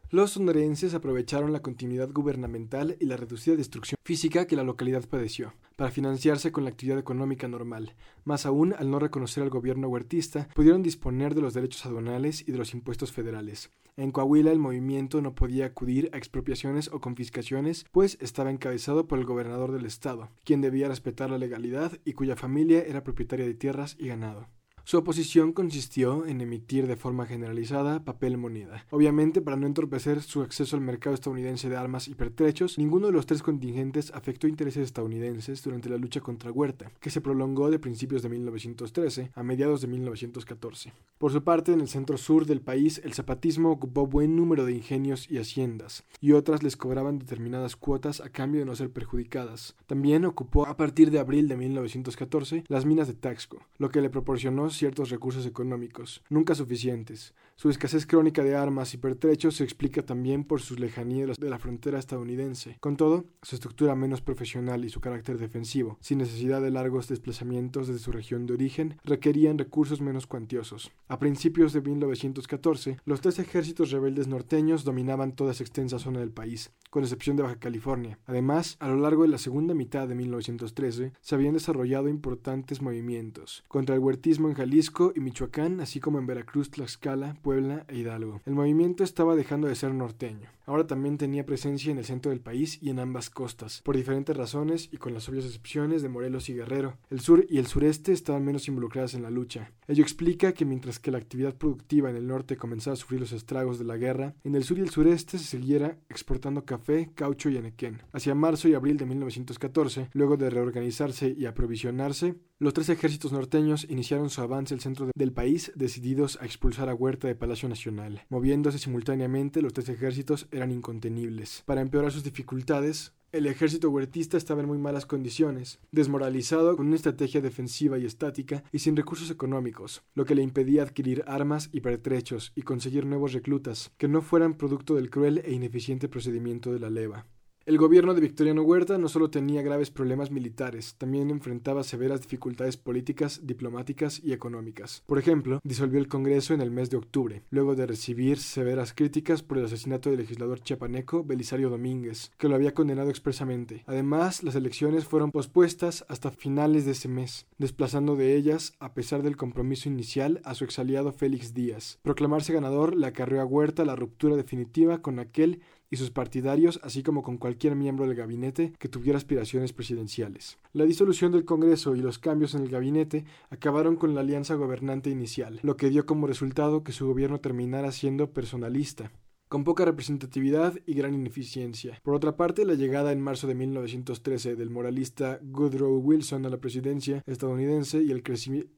Los sonorenses aprovecharon la continuidad gubernamental y la reducida destrucción física que la localidad padeció para financiarse con la actividad económica normal. Más aún, al no reconocer al gobierno huertista, pudieron disponer de los derechos aduanales y de los impuestos federales. En Coahuila el movimiento no podía acudir a expropiaciones o confiscaciones, pues estaba encabezado por el gobernador del estado, quien debía respetar la legalidad y cuya familia era propietaria de tierras y ganado. Su oposición consistió en emitir de forma generalizada papel moneda. Obviamente, para no entorpecer su acceso al mercado estadounidense de armas y pertrechos, ninguno de los tres contingentes afectó intereses estadounidenses durante la lucha contra Huerta, que se prolongó de principios de 1913 a mediados de 1914. Por su parte, en el centro sur del país, el zapatismo ocupó buen número de ingenios y haciendas, y otras les cobraban determinadas cuotas a cambio de no ser perjudicadas. También ocupó, a partir de abril de 1914, las minas de Taxco, lo que le proporcionó ciertos recursos económicos, nunca suficientes. Su escasez crónica de armas y pertrechos se explica también por su lejanía de la frontera estadounidense. Con todo, su estructura menos profesional y su carácter defensivo, sin necesidad de largos desplazamientos desde su región de origen, requerían recursos menos cuantiosos. A principios de 1914, los tres ejércitos rebeldes norteños dominaban toda esa extensa zona del país, con excepción de Baja California. Además, a lo largo de la segunda mitad de 1913, se habían desarrollado importantes movimientos contra el huertismo en Jalisco y Michoacán, así como en Veracruz, Tlaxcala, Puebla e Hidalgo. El movimiento estaba dejando de ser norteño. Ahora también tenía presencia en el centro del país y en ambas costas, por diferentes razones y con las obvias excepciones de Morelos y Guerrero. El sur y el sureste estaban menos involucradas en la lucha. Ello explica que mientras que la actividad productiva en el norte comenzaba a sufrir los estragos de la guerra, en el sur y el sureste se siguiera exportando café, caucho y enequén. Hacia marzo y abril de 1914, luego de reorganizarse y aprovisionarse, los tres ejércitos norteños iniciaron su avance al centro del país decididos a expulsar a Huerta de Palacio Nacional. Moviéndose simultáneamente, los tres ejércitos eran incontenibles. Para empeorar sus dificultades, el ejército huertista estaba en muy malas condiciones, desmoralizado con una estrategia defensiva y estática y sin recursos económicos, lo que le impedía adquirir armas y pertrechos y conseguir nuevos reclutas que no fueran producto del cruel e ineficiente procedimiento de la leva. El gobierno de Victoriano Huerta no solo tenía graves problemas militares, también enfrentaba severas dificultades políticas, diplomáticas y económicas. Por ejemplo, disolvió el Congreso en el mes de octubre, luego de recibir severas críticas por el asesinato del legislador chiapaneco Belisario Domínguez, que lo había condenado expresamente. Además, las elecciones fueron pospuestas hasta finales de ese mes, desplazando de ellas, a pesar del compromiso inicial, a su exaliado Félix Díaz. Proclamarse ganador le acarreó a Huerta la ruptura definitiva con aquel y sus partidarios, así como con cualquier miembro del gabinete que tuviera aspiraciones presidenciales. La disolución del Congreso y los cambios en el gabinete acabaron con la alianza gobernante inicial, lo que dio como resultado que su gobierno terminara siendo personalista con poca representatividad y gran ineficiencia. Por otra parte, la llegada en marzo de 1913 del moralista Woodrow Wilson a la presidencia estadounidense y el,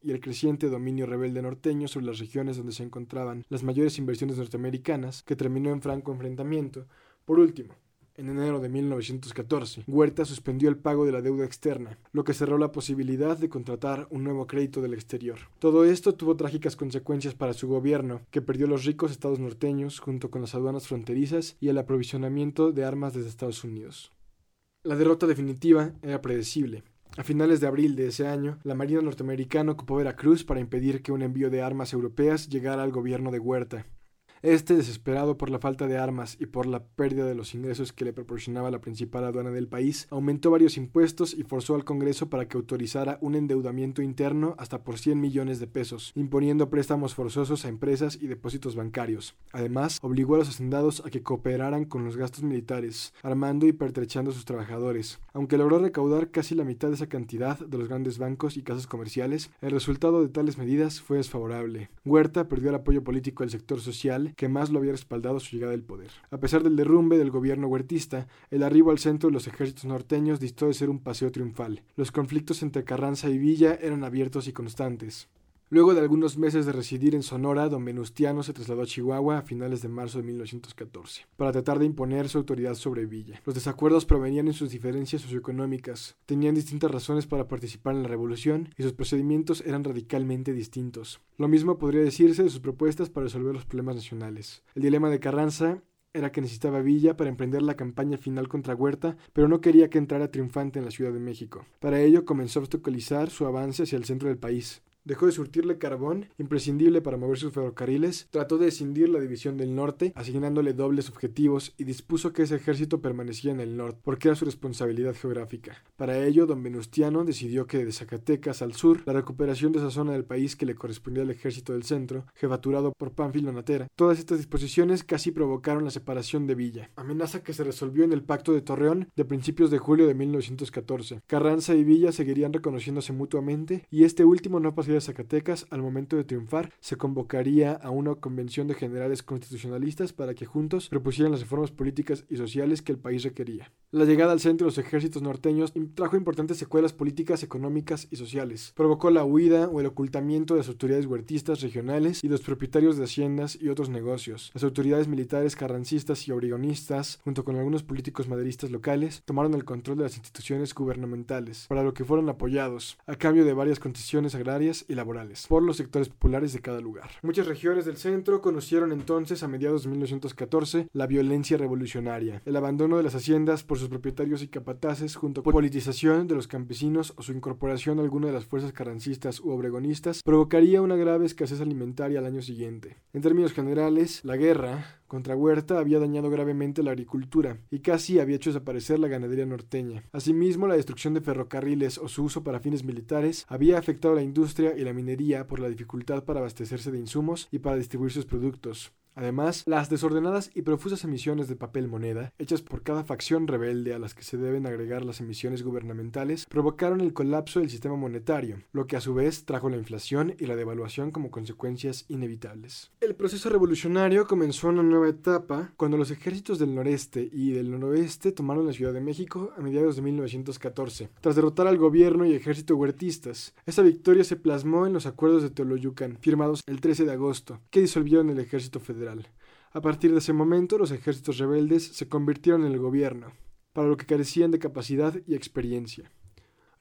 y el, creciente dominio rebelde norteño sobre las regiones donde se encontraban las mayores inversiones norteamericanas, que terminó en franco enfrentamiento. Por último, en enero de 1914, Huerta suspendió el pago de la deuda externa, lo que cerró la posibilidad de contratar un nuevo crédito del exterior. Todo esto tuvo trágicas consecuencias para su gobierno, que perdió los ricos estados norteños junto con las aduanas fronterizas y el aprovisionamiento de armas desde Estados Unidos. La derrota definitiva era predecible. A finales de abril de ese año, la Marina norteamericana ocupó Veracruz para impedir que un envío de armas europeas llegara al gobierno de Huerta. Este, desesperado por la falta de armas y por la pérdida de los ingresos que le proporcionaba la principal aduana del país, aumentó varios impuestos y forzó al Congreso para que autorizara un endeudamiento interno hasta por 100 millones de pesos, imponiendo préstamos forzosos a empresas y depósitos bancarios. Además, obligó a los hacendados a que cooperaran con los gastos militares, armando y pertrechando a sus trabajadores. Aunque logró recaudar casi la mitad de esa cantidad de los grandes bancos y casas comerciales, el resultado de tales medidas fue desfavorable. Huerta perdió el apoyo político del sector social que más lo había respaldado su llegada al poder. A pesar del derrumbe del gobierno huertista, el arribo al centro de los ejércitos norteños distó de ser un paseo triunfal. Los conflictos entre Carranza y Villa eran abiertos y constantes. Luego de algunos meses de residir en Sonora, don Venustiano se trasladó a Chihuahua a finales de marzo de 1914, para tratar de imponer su autoridad sobre Villa. Los desacuerdos provenían en sus diferencias socioeconómicas, tenían distintas razones para participar en la revolución y sus procedimientos eran radicalmente distintos. Lo mismo podría decirse de sus propuestas para resolver los problemas nacionales. El dilema de Carranza era que necesitaba Villa para emprender la campaña final contra Huerta, pero no quería que entrara triunfante en la Ciudad de México. Para ello comenzó a obstaculizar su avance hacia el centro del país dejó de surtirle carbón, imprescindible para mover sus ferrocarriles, trató de escindir la división del norte, asignándole dobles objetivos y dispuso que ese ejército permanecía en el norte, porque era su responsabilidad geográfica. Para ello, don Venustiano decidió que de Zacatecas al sur, la recuperación de esa zona del país que le correspondía al ejército del centro, jefaturado por Pánfilo Natera, todas estas disposiciones casi provocaron la separación de Villa, amenaza que se resolvió en el Pacto de Torreón de principios de julio de 1914. Carranza y Villa seguirían reconociéndose mutuamente y este último no pasaría Zacatecas, al momento de triunfar, se convocaría a una convención de generales constitucionalistas para que juntos propusieran las reformas políticas y sociales que el país requería. La llegada al centro de los ejércitos norteños trajo importantes secuelas políticas, económicas y sociales. Provocó la huida o el ocultamiento de las autoridades huertistas regionales y los propietarios de haciendas y otros negocios. Las autoridades militares carrancistas y obrigonistas, junto con algunos políticos maderistas locales, tomaron el control de las instituciones gubernamentales, para lo que fueron apoyados, a cambio de varias concesiones agrarias y laborales por los sectores populares de cada lugar. Muchas regiones del centro conocieron entonces a mediados de 1914 la violencia revolucionaria, el abandono de las haciendas por sus propietarios y capataces junto con la politización de los campesinos o su incorporación a alguna de las fuerzas carrancistas u obregonistas provocaría una grave escasez alimentaria al año siguiente. En términos generales, la guerra, contra Huerta había dañado gravemente la agricultura y casi había hecho desaparecer la ganadería norteña. Asimismo, la destrucción de ferrocarriles o su uso para fines militares había afectado la industria y la minería por la dificultad para abastecerse de insumos y para distribuir sus productos. Además, las desordenadas y profusas emisiones de papel moneda, hechas por cada facción rebelde a las que se deben agregar las emisiones gubernamentales, provocaron el colapso del sistema monetario, lo que a su vez trajo la inflación y la devaluación como consecuencias inevitables. El proceso revolucionario comenzó una nueva etapa cuando los ejércitos del noreste y del noroeste tomaron la Ciudad de México a mediados de 1914, tras derrotar al gobierno y ejército huertistas. Esa victoria se plasmó en los acuerdos de Teoloyucan, firmados el 13 de agosto, que disolvieron el ejército federal. A partir de ese momento, los ejércitos rebeldes se convirtieron en el gobierno, para lo que carecían de capacidad y experiencia.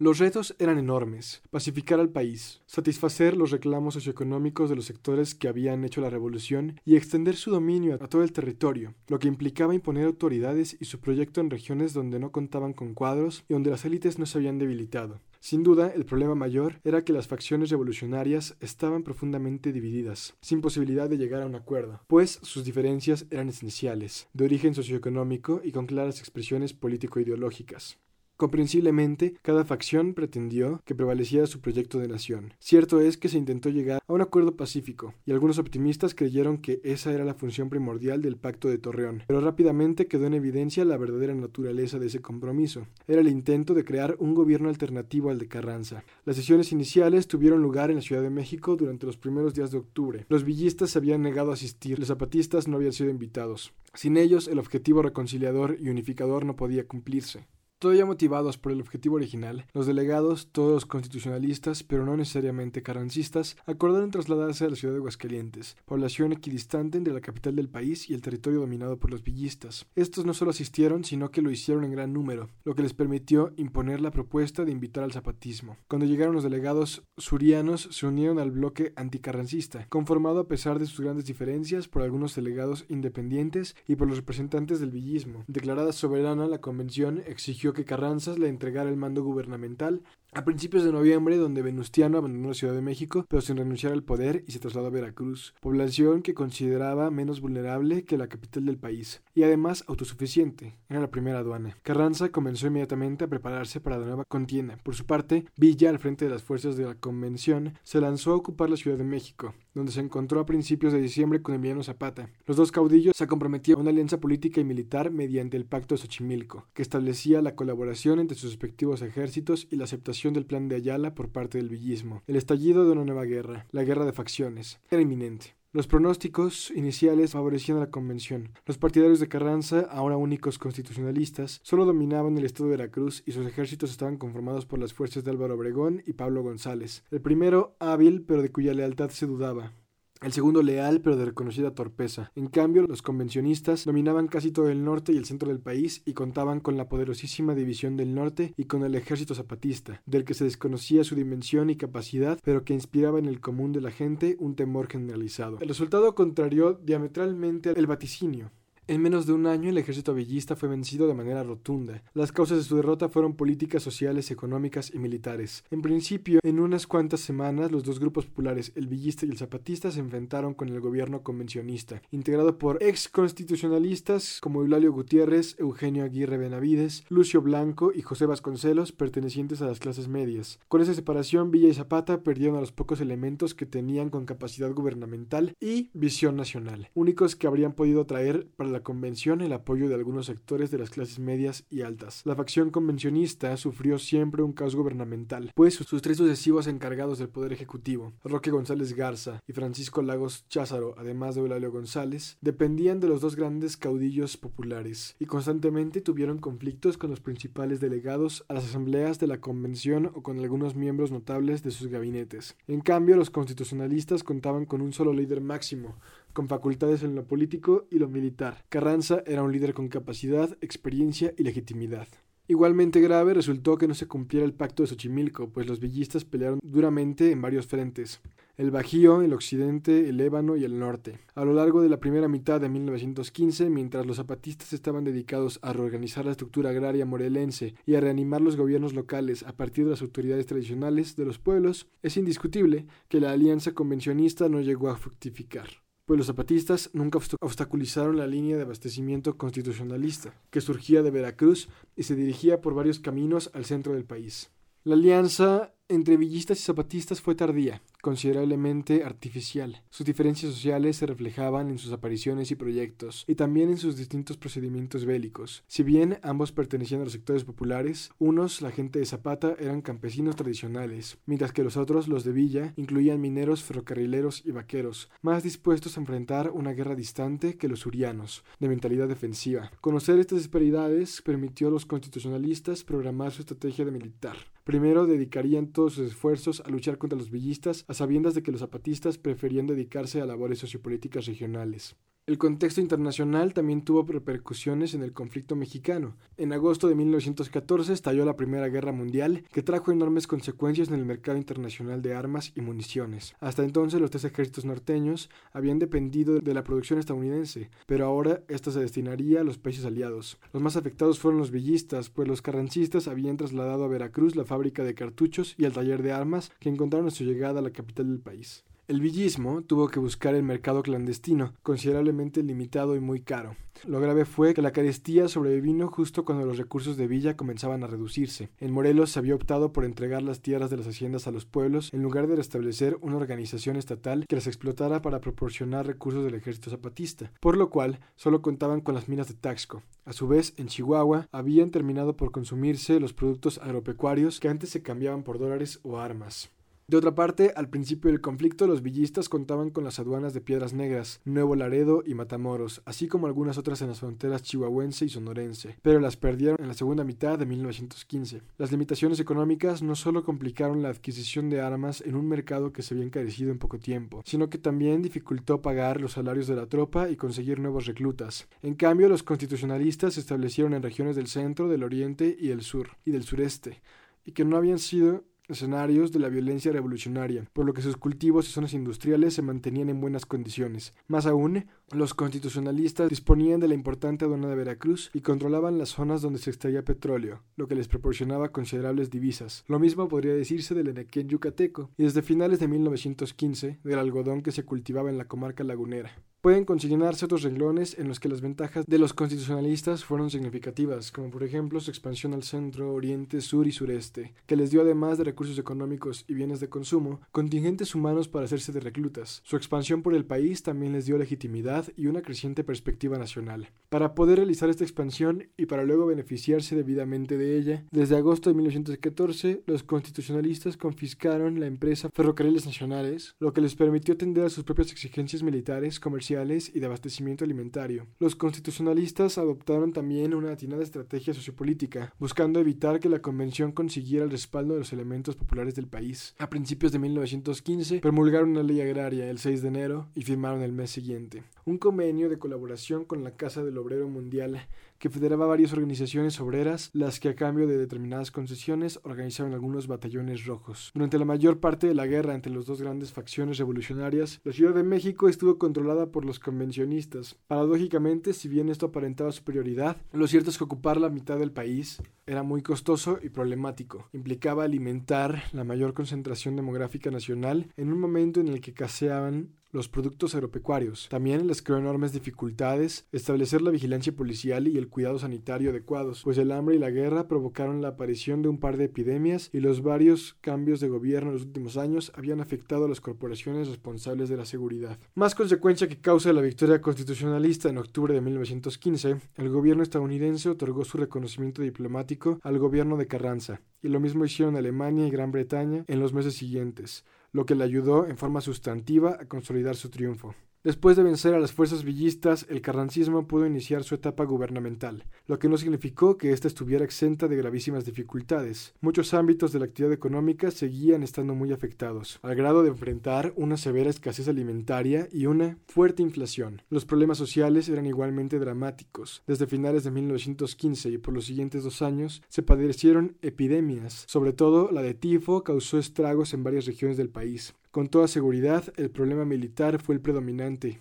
Los retos eran enormes. Pacificar al país, satisfacer los reclamos socioeconómicos de los sectores que habían hecho la revolución y extender su dominio a todo el territorio, lo que implicaba imponer autoridades y su proyecto en regiones donde no contaban con cuadros y donde las élites no se habían debilitado. Sin duda, el problema mayor era que las facciones revolucionarias estaban profundamente divididas, sin posibilidad de llegar a un acuerdo, pues sus diferencias eran esenciales, de origen socioeconómico y con claras expresiones político-ideológicas. Comprensiblemente, cada facción pretendió que prevaleciera su proyecto de nación. Cierto es que se intentó llegar a un acuerdo pacífico, y algunos optimistas creyeron que esa era la función primordial del Pacto de Torreón, pero rápidamente quedó en evidencia la verdadera naturaleza de ese compromiso. Era el intento de crear un gobierno alternativo al de Carranza. Las sesiones iniciales tuvieron lugar en la Ciudad de México durante los primeros días de octubre. Los villistas se habían negado a asistir, los zapatistas no habían sido invitados. Sin ellos, el objetivo reconciliador y unificador no podía cumplirse. Todavía motivados por el objetivo original, los delegados, todos constitucionalistas, pero no necesariamente carrancistas, acordaron trasladarse a la ciudad de Aguascalientes, población equidistante entre la capital del país y el territorio dominado por los villistas. Estos no solo asistieron, sino que lo hicieron en gran número, lo que les permitió imponer la propuesta de invitar al zapatismo. Cuando llegaron los delegados surianos, se unieron al bloque anticarrancista, conformado a pesar de sus grandes diferencias por algunos delegados independientes y por los representantes del villismo. Declarada soberana, la convención exigió que Carranzas le entregara el mando gubernamental a principios de noviembre, donde Venustiano abandonó la Ciudad de México, pero sin renunciar al poder y se trasladó a Veracruz, población que consideraba menos vulnerable que la capital del país, y además autosuficiente. Era la primera aduana. Carranza comenzó inmediatamente a prepararse para la nueva contienda. Por su parte, Villa, al frente de las fuerzas de la convención, se lanzó a ocupar la Ciudad de México, donde se encontró a principios de diciembre con Emiliano Zapata. Los dos caudillos se comprometieron a una alianza política y militar mediante el Pacto de Xochimilco, que establecía la colaboración entre sus respectivos ejércitos y la aceptación del plan de Ayala por parte del villismo. El estallido de una nueva guerra, la guerra de facciones, era inminente. Los pronósticos iniciales favorecían a la convención. Los partidarios de Carranza, ahora únicos constitucionalistas, solo dominaban el estado de Veracruz y sus ejércitos estaban conformados por las fuerzas de Álvaro Obregón y Pablo González. El primero hábil, pero de cuya lealtad se dudaba el segundo leal pero de reconocida torpeza. En cambio, los convencionistas dominaban casi todo el norte y el centro del país y contaban con la poderosísima división del norte y con el ejército zapatista, del que se desconocía su dimensión y capacidad, pero que inspiraba en el común de la gente un temor generalizado. El resultado contrarió diametralmente el vaticinio. En menos de un año el ejército villista fue vencido de manera rotunda. Las causas de su derrota fueron políticas, sociales, económicas y militares. En principio, en unas cuantas semanas, los dos grupos populares, el villista y el zapatista, se enfrentaron con el gobierno convencionista, integrado por ex constitucionalistas como Eulalio Gutiérrez, Eugenio Aguirre Benavides, Lucio Blanco y José Vasconcelos, pertenecientes a las clases medias. Con esa separación, Villa y Zapata perdieron a los pocos elementos que tenían con capacidad gubernamental y visión nacional, únicos que habrían podido traer para la convención el apoyo de algunos sectores de las clases medias y altas. La facción convencionista sufrió siempre un caos gubernamental, pues sus tres sucesivos encargados del poder ejecutivo, Roque González Garza y Francisco Lagos Cházaro, además de Eulalio González, dependían de los dos grandes caudillos populares y constantemente tuvieron conflictos con los principales delegados a las asambleas de la convención o con algunos miembros notables de sus gabinetes. En cambio, los constitucionalistas contaban con un solo líder máximo, con facultades en lo político y lo militar. Carranza era un líder con capacidad, experiencia y legitimidad. Igualmente grave resultó que no se cumpliera el pacto de Xochimilco, pues los villistas pelearon duramente en varios frentes el Bajío, el Occidente, el Ébano y el Norte. A lo largo de la primera mitad de 1915, mientras los zapatistas estaban dedicados a reorganizar la estructura agraria morelense y a reanimar los gobiernos locales a partir de las autoridades tradicionales de los pueblos, es indiscutible que la alianza convencionista no llegó a fructificar pues los zapatistas nunca obstaculizaron la línea de abastecimiento constitucionalista, que surgía de Veracruz y se dirigía por varios caminos al centro del país. La alianza entre villistas y zapatistas fue tardía, considerablemente artificial. Sus diferencias sociales se reflejaban en sus apariciones y proyectos, y también en sus distintos procedimientos bélicos. Si bien ambos pertenecían a los sectores populares, unos, la gente de Zapata, eran campesinos tradicionales, mientras que los otros, los de Villa, incluían mineros, ferrocarrileros y vaqueros, más dispuestos a enfrentar una guerra distante que los urianos, de mentalidad defensiva. Conocer estas disparidades permitió a los constitucionalistas programar su estrategia de militar. Primero dedicarían todos sus esfuerzos a luchar contra los villistas, a sabiendas de que los zapatistas preferían dedicarse a labores sociopolíticas regionales. El contexto internacional también tuvo repercusiones en el conflicto mexicano. En agosto de 1914 estalló la Primera Guerra Mundial, que trajo enormes consecuencias en el mercado internacional de armas y municiones. Hasta entonces los tres ejércitos norteños habían dependido de la producción estadounidense, pero ahora esta se destinaría a los países aliados. Los más afectados fueron los villistas, pues los carrancistas habían trasladado a Veracruz la fábrica de cartuchos y el taller de armas que encontraron a su llegada a la capital del país. El villismo tuvo que buscar el mercado clandestino, considerablemente limitado y muy caro. Lo grave fue que la carestía sobrevino justo cuando los recursos de Villa comenzaban a reducirse. En Morelos se había optado por entregar las tierras de las haciendas a los pueblos en lugar de restablecer una organización estatal que las explotara para proporcionar recursos del ejército zapatista, por lo cual solo contaban con las minas de Taxco. A su vez, en Chihuahua habían terminado por consumirse los productos agropecuarios que antes se cambiaban por dólares o armas. De otra parte, al principio del conflicto, los villistas contaban con las aduanas de Piedras Negras, Nuevo Laredo y Matamoros, así como algunas otras en las fronteras chihuahuense y sonorense, pero las perdieron en la segunda mitad de 1915. Las limitaciones económicas no solo complicaron la adquisición de armas en un mercado que se había encarecido en poco tiempo, sino que también dificultó pagar los salarios de la tropa y conseguir nuevos reclutas. En cambio, los constitucionalistas se establecieron en regiones del centro, del oriente y del sur, y del sureste, y que no habían sido escenarios de la violencia revolucionaria, por lo que sus cultivos y zonas industriales se mantenían en buenas condiciones. Más aún, los constitucionalistas disponían de la importante aduana de Veracruz y controlaban las zonas donde se extraía petróleo, lo que les proporcionaba considerables divisas. Lo mismo podría decirse del enequén yucateco, y desde finales de 1915 del algodón que se cultivaba en la comarca lagunera pueden consignarse otros renglones en los que las ventajas de los constitucionalistas fueron significativas, como por ejemplo su expansión al centro, oriente, sur y sureste, que les dio además de recursos económicos y bienes de consumo, contingentes humanos para hacerse de reclutas. Su expansión por el país también les dio legitimidad y una creciente perspectiva nacional. Para poder realizar esta expansión y para luego beneficiarse debidamente de ella, desde agosto de 1914 los constitucionalistas confiscaron la empresa Ferrocarriles Nacionales, lo que les permitió atender a sus propias exigencias militares, comerciales y de abastecimiento alimentario. Los constitucionalistas adoptaron también una atinada estrategia sociopolítica, buscando evitar que la convención consiguiera el respaldo de los elementos populares del país. A principios de 1915 promulgaron una ley agraria el 6 de enero y firmaron el mes siguiente un convenio de colaboración con la Casa del Obrero Mundial que federaba varias organizaciones obreras, las que a cambio de determinadas concesiones organizaban algunos batallones rojos. Durante la mayor parte de la guerra entre las dos grandes facciones revolucionarias, la Ciudad de México estuvo controlada por los convencionistas. Paradójicamente, si bien esto aparentaba superioridad, lo cierto es que ocupar la mitad del país era muy costoso y problemático. Implicaba alimentar la mayor concentración demográfica nacional en un momento en el que caseaban los productos agropecuarios. También les creó enormes dificultades establecer la vigilancia policial y el cuidado sanitario adecuados, pues el hambre y la guerra provocaron la aparición de un par de epidemias y los varios cambios de gobierno en los últimos años habían afectado a las corporaciones responsables de la seguridad. Más consecuencia que causa la victoria constitucionalista en octubre de 1915, el gobierno estadounidense otorgó su reconocimiento diplomático al gobierno de Carranza, y lo mismo hicieron Alemania y Gran Bretaña en los meses siguientes lo que le ayudó en forma sustantiva a consolidar su triunfo. Después de vencer a las fuerzas villistas, el carrancismo pudo iniciar su etapa gubernamental, lo que no significó que ésta estuviera exenta de gravísimas dificultades. Muchos ámbitos de la actividad económica seguían estando muy afectados, al grado de enfrentar una severa escasez alimentaria y una fuerte inflación. Los problemas sociales eran igualmente dramáticos. Desde finales de 1915 y por los siguientes dos años se padecieron epidemias, sobre todo la de tifo causó estragos en varias regiones del país. Con toda seguridad, el problema militar fue el predominante.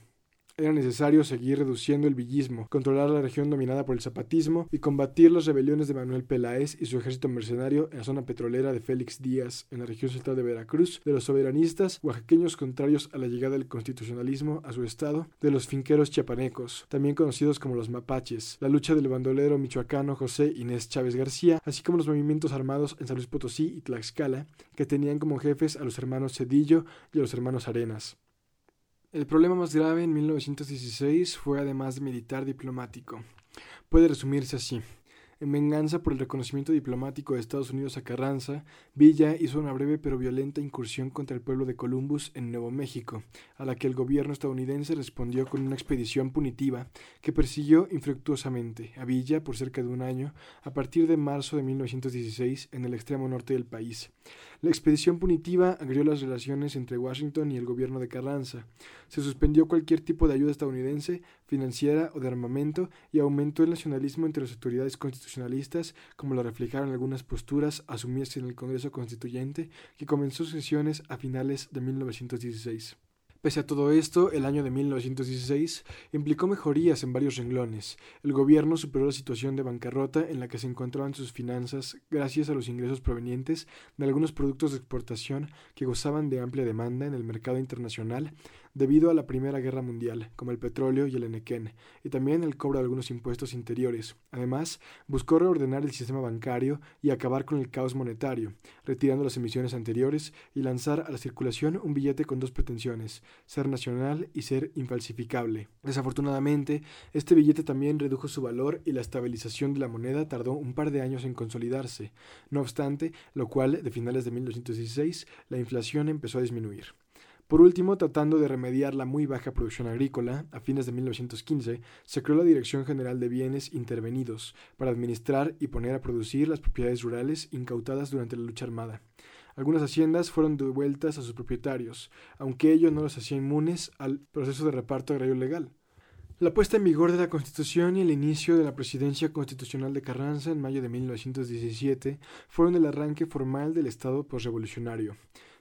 Era necesario seguir reduciendo el villismo, controlar la región dominada por el zapatismo y combatir las rebeliones de Manuel Peláez y su ejército mercenario en la zona petrolera de Félix Díaz, en la región central de Veracruz, de los soberanistas oaxaqueños contrarios a la llegada del constitucionalismo a su estado, de los finqueros chiapanecos, también conocidos como los mapaches, la lucha del bandolero michoacano José Inés Chávez García, así como los movimientos armados en San Luis Potosí y Tlaxcala, que tenían como jefes a los hermanos Cedillo y a los hermanos Arenas. El problema más grave en 1916 fue además de militar diplomático. Puede resumirse así. En venganza por el reconocimiento diplomático de Estados Unidos a Carranza, Villa hizo una breve pero violenta incursión contra el pueblo de Columbus en Nuevo México, a la que el gobierno estadounidense respondió con una expedición punitiva que persiguió infructuosamente a Villa por cerca de un año a partir de marzo de 1916 en el extremo norte del país. La expedición punitiva agrió las relaciones entre Washington y el gobierno de Carranza. Se suspendió cualquier tipo de ayuda estadounidense, financiera o de armamento y aumentó el nacionalismo entre las autoridades constitucionalistas, como lo reflejaron algunas posturas asumidas en el Congreso Constituyente, que comenzó sesiones a finales de 1916. Pese a todo esto, el año de 1916 implicó mejorías en varios renglones. El gobierno superó la situación de bancarrota en la que se encontraban sus finanzas gracias a los ingresos provenientes de algunos productos de exportación que gozaban de amplia demanda en el mercado internacional debido a la Primera Guerra Mundial, como el petróleo y el enequén, y también el cobro de algunos impuestos interiores. Además, buscó reordenar el sistema bancario y acabar con el caos monetario, retirando las emisiones anteriores y lanzar a la circulación un billete con dos pretensiones, ser nacional y ser infalsificable. Desafortunadamente, este billete también redujo su valor y la estabilización de la moneda tardó un par de años en consolidarse. No obstante, lo cual, de finales de 1916, la inflación empezó a disminuir. Por último, tratando de remediar la muy baja producción agrícola, a fines de 1915 se creó la Dirección General de Bienes Intervenidos para administrar y poner a producir las propiedades rurales incautadas durante la lucha armada. Algunas haciendas fueron devueltas a sus propietarios, aunque ello no los hacía inmunes al proceso de reparto agrario legal. La puesta en vigor de la Constitución y el inicio de la presidencia constitucional de Carranza en mayo de 1917 fueron el arranque formal del Estado posrevolucionario.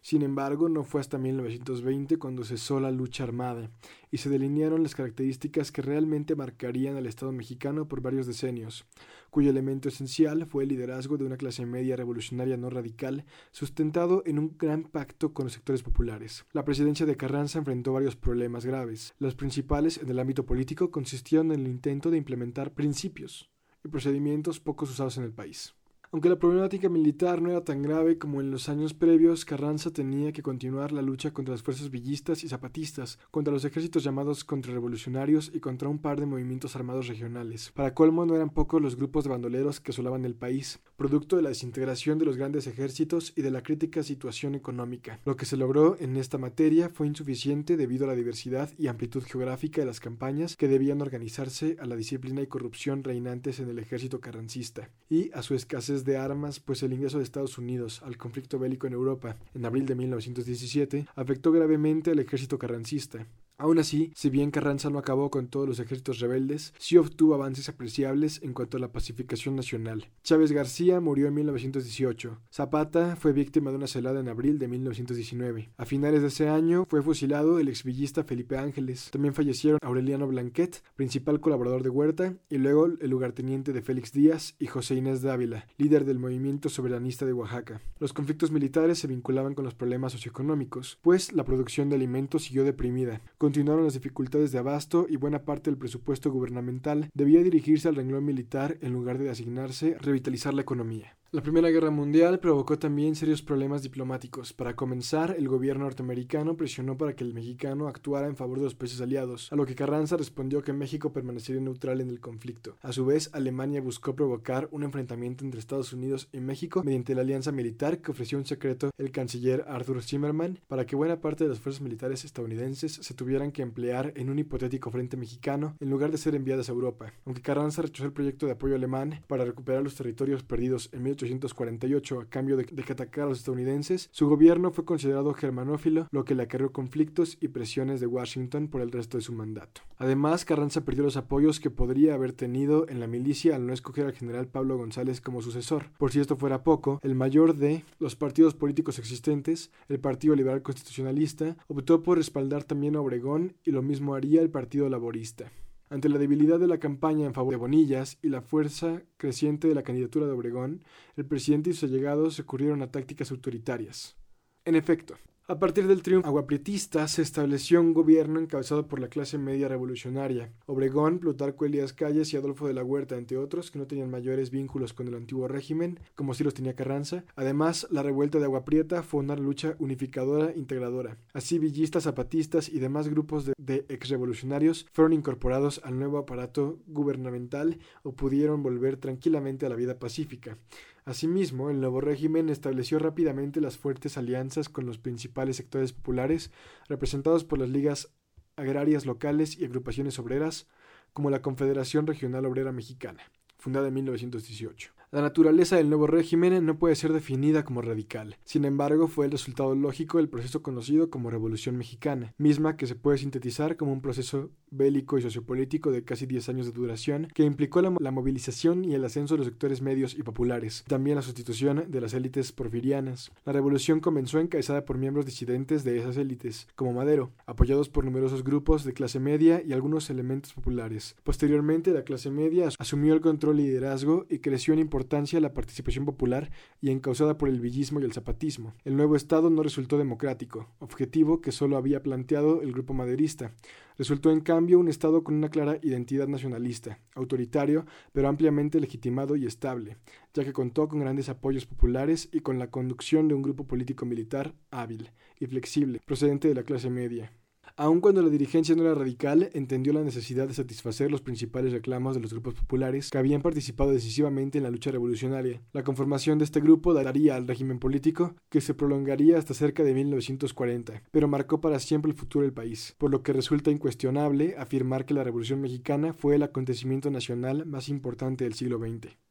Sin embargo, no fue hasta 1920 cuando cesó la lucha armada y se delinearon las características que realmente marcarían al Estado mexicano por varios decenios, cuyo elemento esencial fue el liderazgo de una clase media revolucionaria no radical, sustentado en un gran pacto con los sectores populares. La presidencia de Carranza enfrentó varios problemas graves. Los principales en el ámbito político consistieron en el intento de implementar principios y procedimientos pocos usados en el país. Aunque la problemática militar no era tan grave como en los años previos, Carranza tenía que continuar la lucha contra las fuerzas villistas y zapatistas, contra los ejércitos llamados contrarrevolucionarios y contra un par de movimientos armados regionales. Para colmo, no eran pocos los grupos de bandoleros que asolaban el país, producto de la desintegración de los grandes ejércitos y de la crítica situación económica. Lo que se logró en esta materia fue insuficiente debido a la diversidad y amplitud geográfica de las campañas que debían organizarse a la disciplina y corrupción reinantes en el ejército carrancista, y a su escasez de armas, pues el ingreso de Estados Unidos al conflicto bélico en Europa en abril de 1917 afectó gravemente al ejército carrancista, Aún así, si bien Carranza no acabó con todos los ejércitos rebeldes, sí obtuvo avances apreciables en cuanto a la pacificación nacional. Chávez García murió en 1918. Zapata fue víctima de una celada en abril de 1919. A finales de ese año fue fusilado el exvillista Felipe Ángeles. También fallecieron Aureliano Blanquet, principal colaborador de Huerta, y luego el lugarteniente de Félix Díaz y José Inés Dávila, líder del movimiento soberanista de Oaxaca. Los conflictos militares se vinculaban con los problemas socioeconómicos, pues la producción de alimentos siguió deprimida continuaron las dificultades de abasto y buena parte del presupuesto gubernamental debía dirigirse al renglón militar en lugar de asignarse a revitalizar la economía. La Primera Guerra Mundial provocó también serios problemas diplomáticos. Para comenzar, el gobierno norteamericano presionó para que el mexicano actuara en favor de los países aliados, a lo que Carranza respondió que México permanecería neutral en el conflicto. A su vez, Alemania buscó provocar un enfrentamiento entre Estados Unidos y México mediante la alianza militar que ofreció un secreto el canciller Arthur Zimmerman para que buena parte de las fuerzas militares estadounidenses se tuvieran que emplear en un hipotético frente mexicano en lugar de ser enviadas a Europa. Aunque Carranza rechazó el proyecto de apoyo alemán para recuperar los territorios perdidos en 1800 1848 a cambio de, que atacara a los estadounidenses, su gobierno fue considerado germanófilo, lo que le acarreó conflictos y presiones de Washington por el resto de su mandato. Además, Carranza perdió los apoyos que podría haber tenido en la milicia al no escoger al general Pablo González como sucesor. Por si esto fuera poco, el mayor de los partidos políticos existentes, el Partido Liberal Constitucionalista, optó por respaldar también a Obregón y lo mismo haría el Partido Laborista. Ante la debilidad de la campaña en favor de Bonillas y la fuerza creciente de la candidatura de Obregón, el presidente y sus allegados recurrieron a tácticas autoritarias. En efecto, A partir del triunfo aguaprietista se estableció un gobierno encabezado por la clase media revolucionaria. Obregón, Plutarco Elías Calles y Adolfo de la Huerta, entre otros, que no tenían mayores vínculos con el antiguo régimen, como sí los tenía Carranza. Además, la revuelta de Aguaprieta fue una lucha unificadora integradora. Así, villistas, zapatistas y demás grupos de, de exrevolucionarios fueron incorporados al nuevo aparato gubernamental o pudieron volver tranquilamente a la vida pacífica. Asimismo, el nuevo régimen estableció rápidamente las fuertes alianzas con los principales sectores populares, representados por las ligas agrarias locales y agrupaciones obreras, como la Confederación Regional Obrera Mexicana, fundada en 1918. La naturaleza del nuevo régimen no puede ser definida como radical. Sin embargo, fue el resultado lógico del proceso conocido como Revolución Mexicana, misma que se puede sintetizar como un proceso bélico y sociopolítico de casi 10 años de duración que implicó la, movilización y el ascenso de los sectores medios y populares, también la sustitución de las élites porfirianas. La revolución comenzó encabezada por miembros disidentes de esas élites, como Madero, apoyados por numerosos grupos de clase media y algunos elementos populares. Posteriormente, la clase media asumió el control y liderazgo y creció en importancia la participación popular y encausada por el villismo y el zapatismo. El nuevo Estado no resultó democrático, objetivo que solo había planteado el grupo maderista. Resultó en cambio un Estado con una clara identidad nacionalista, autoritario, pero ampliamente legitimado y estable, ya que contó con grandes apoyos populares y con la conducción de un grupo político militar hábil y flexible, procedente de la clase media. Aun cuando la dirigencia no era radical, entendió la necesidad de satisfacer los principales reclamos de los grupos populares que habían participado decisivamente en la lucha revolucionaria. La conformación de este grupo daría al régimen político que se prolongaría hasta cerca de 1940, pero marcó para siempre el futuro del país, por lo que resulta incuestionable afirmar que la Revolución Mexicana fue el acontecimiento nacional más importante del siglo XX.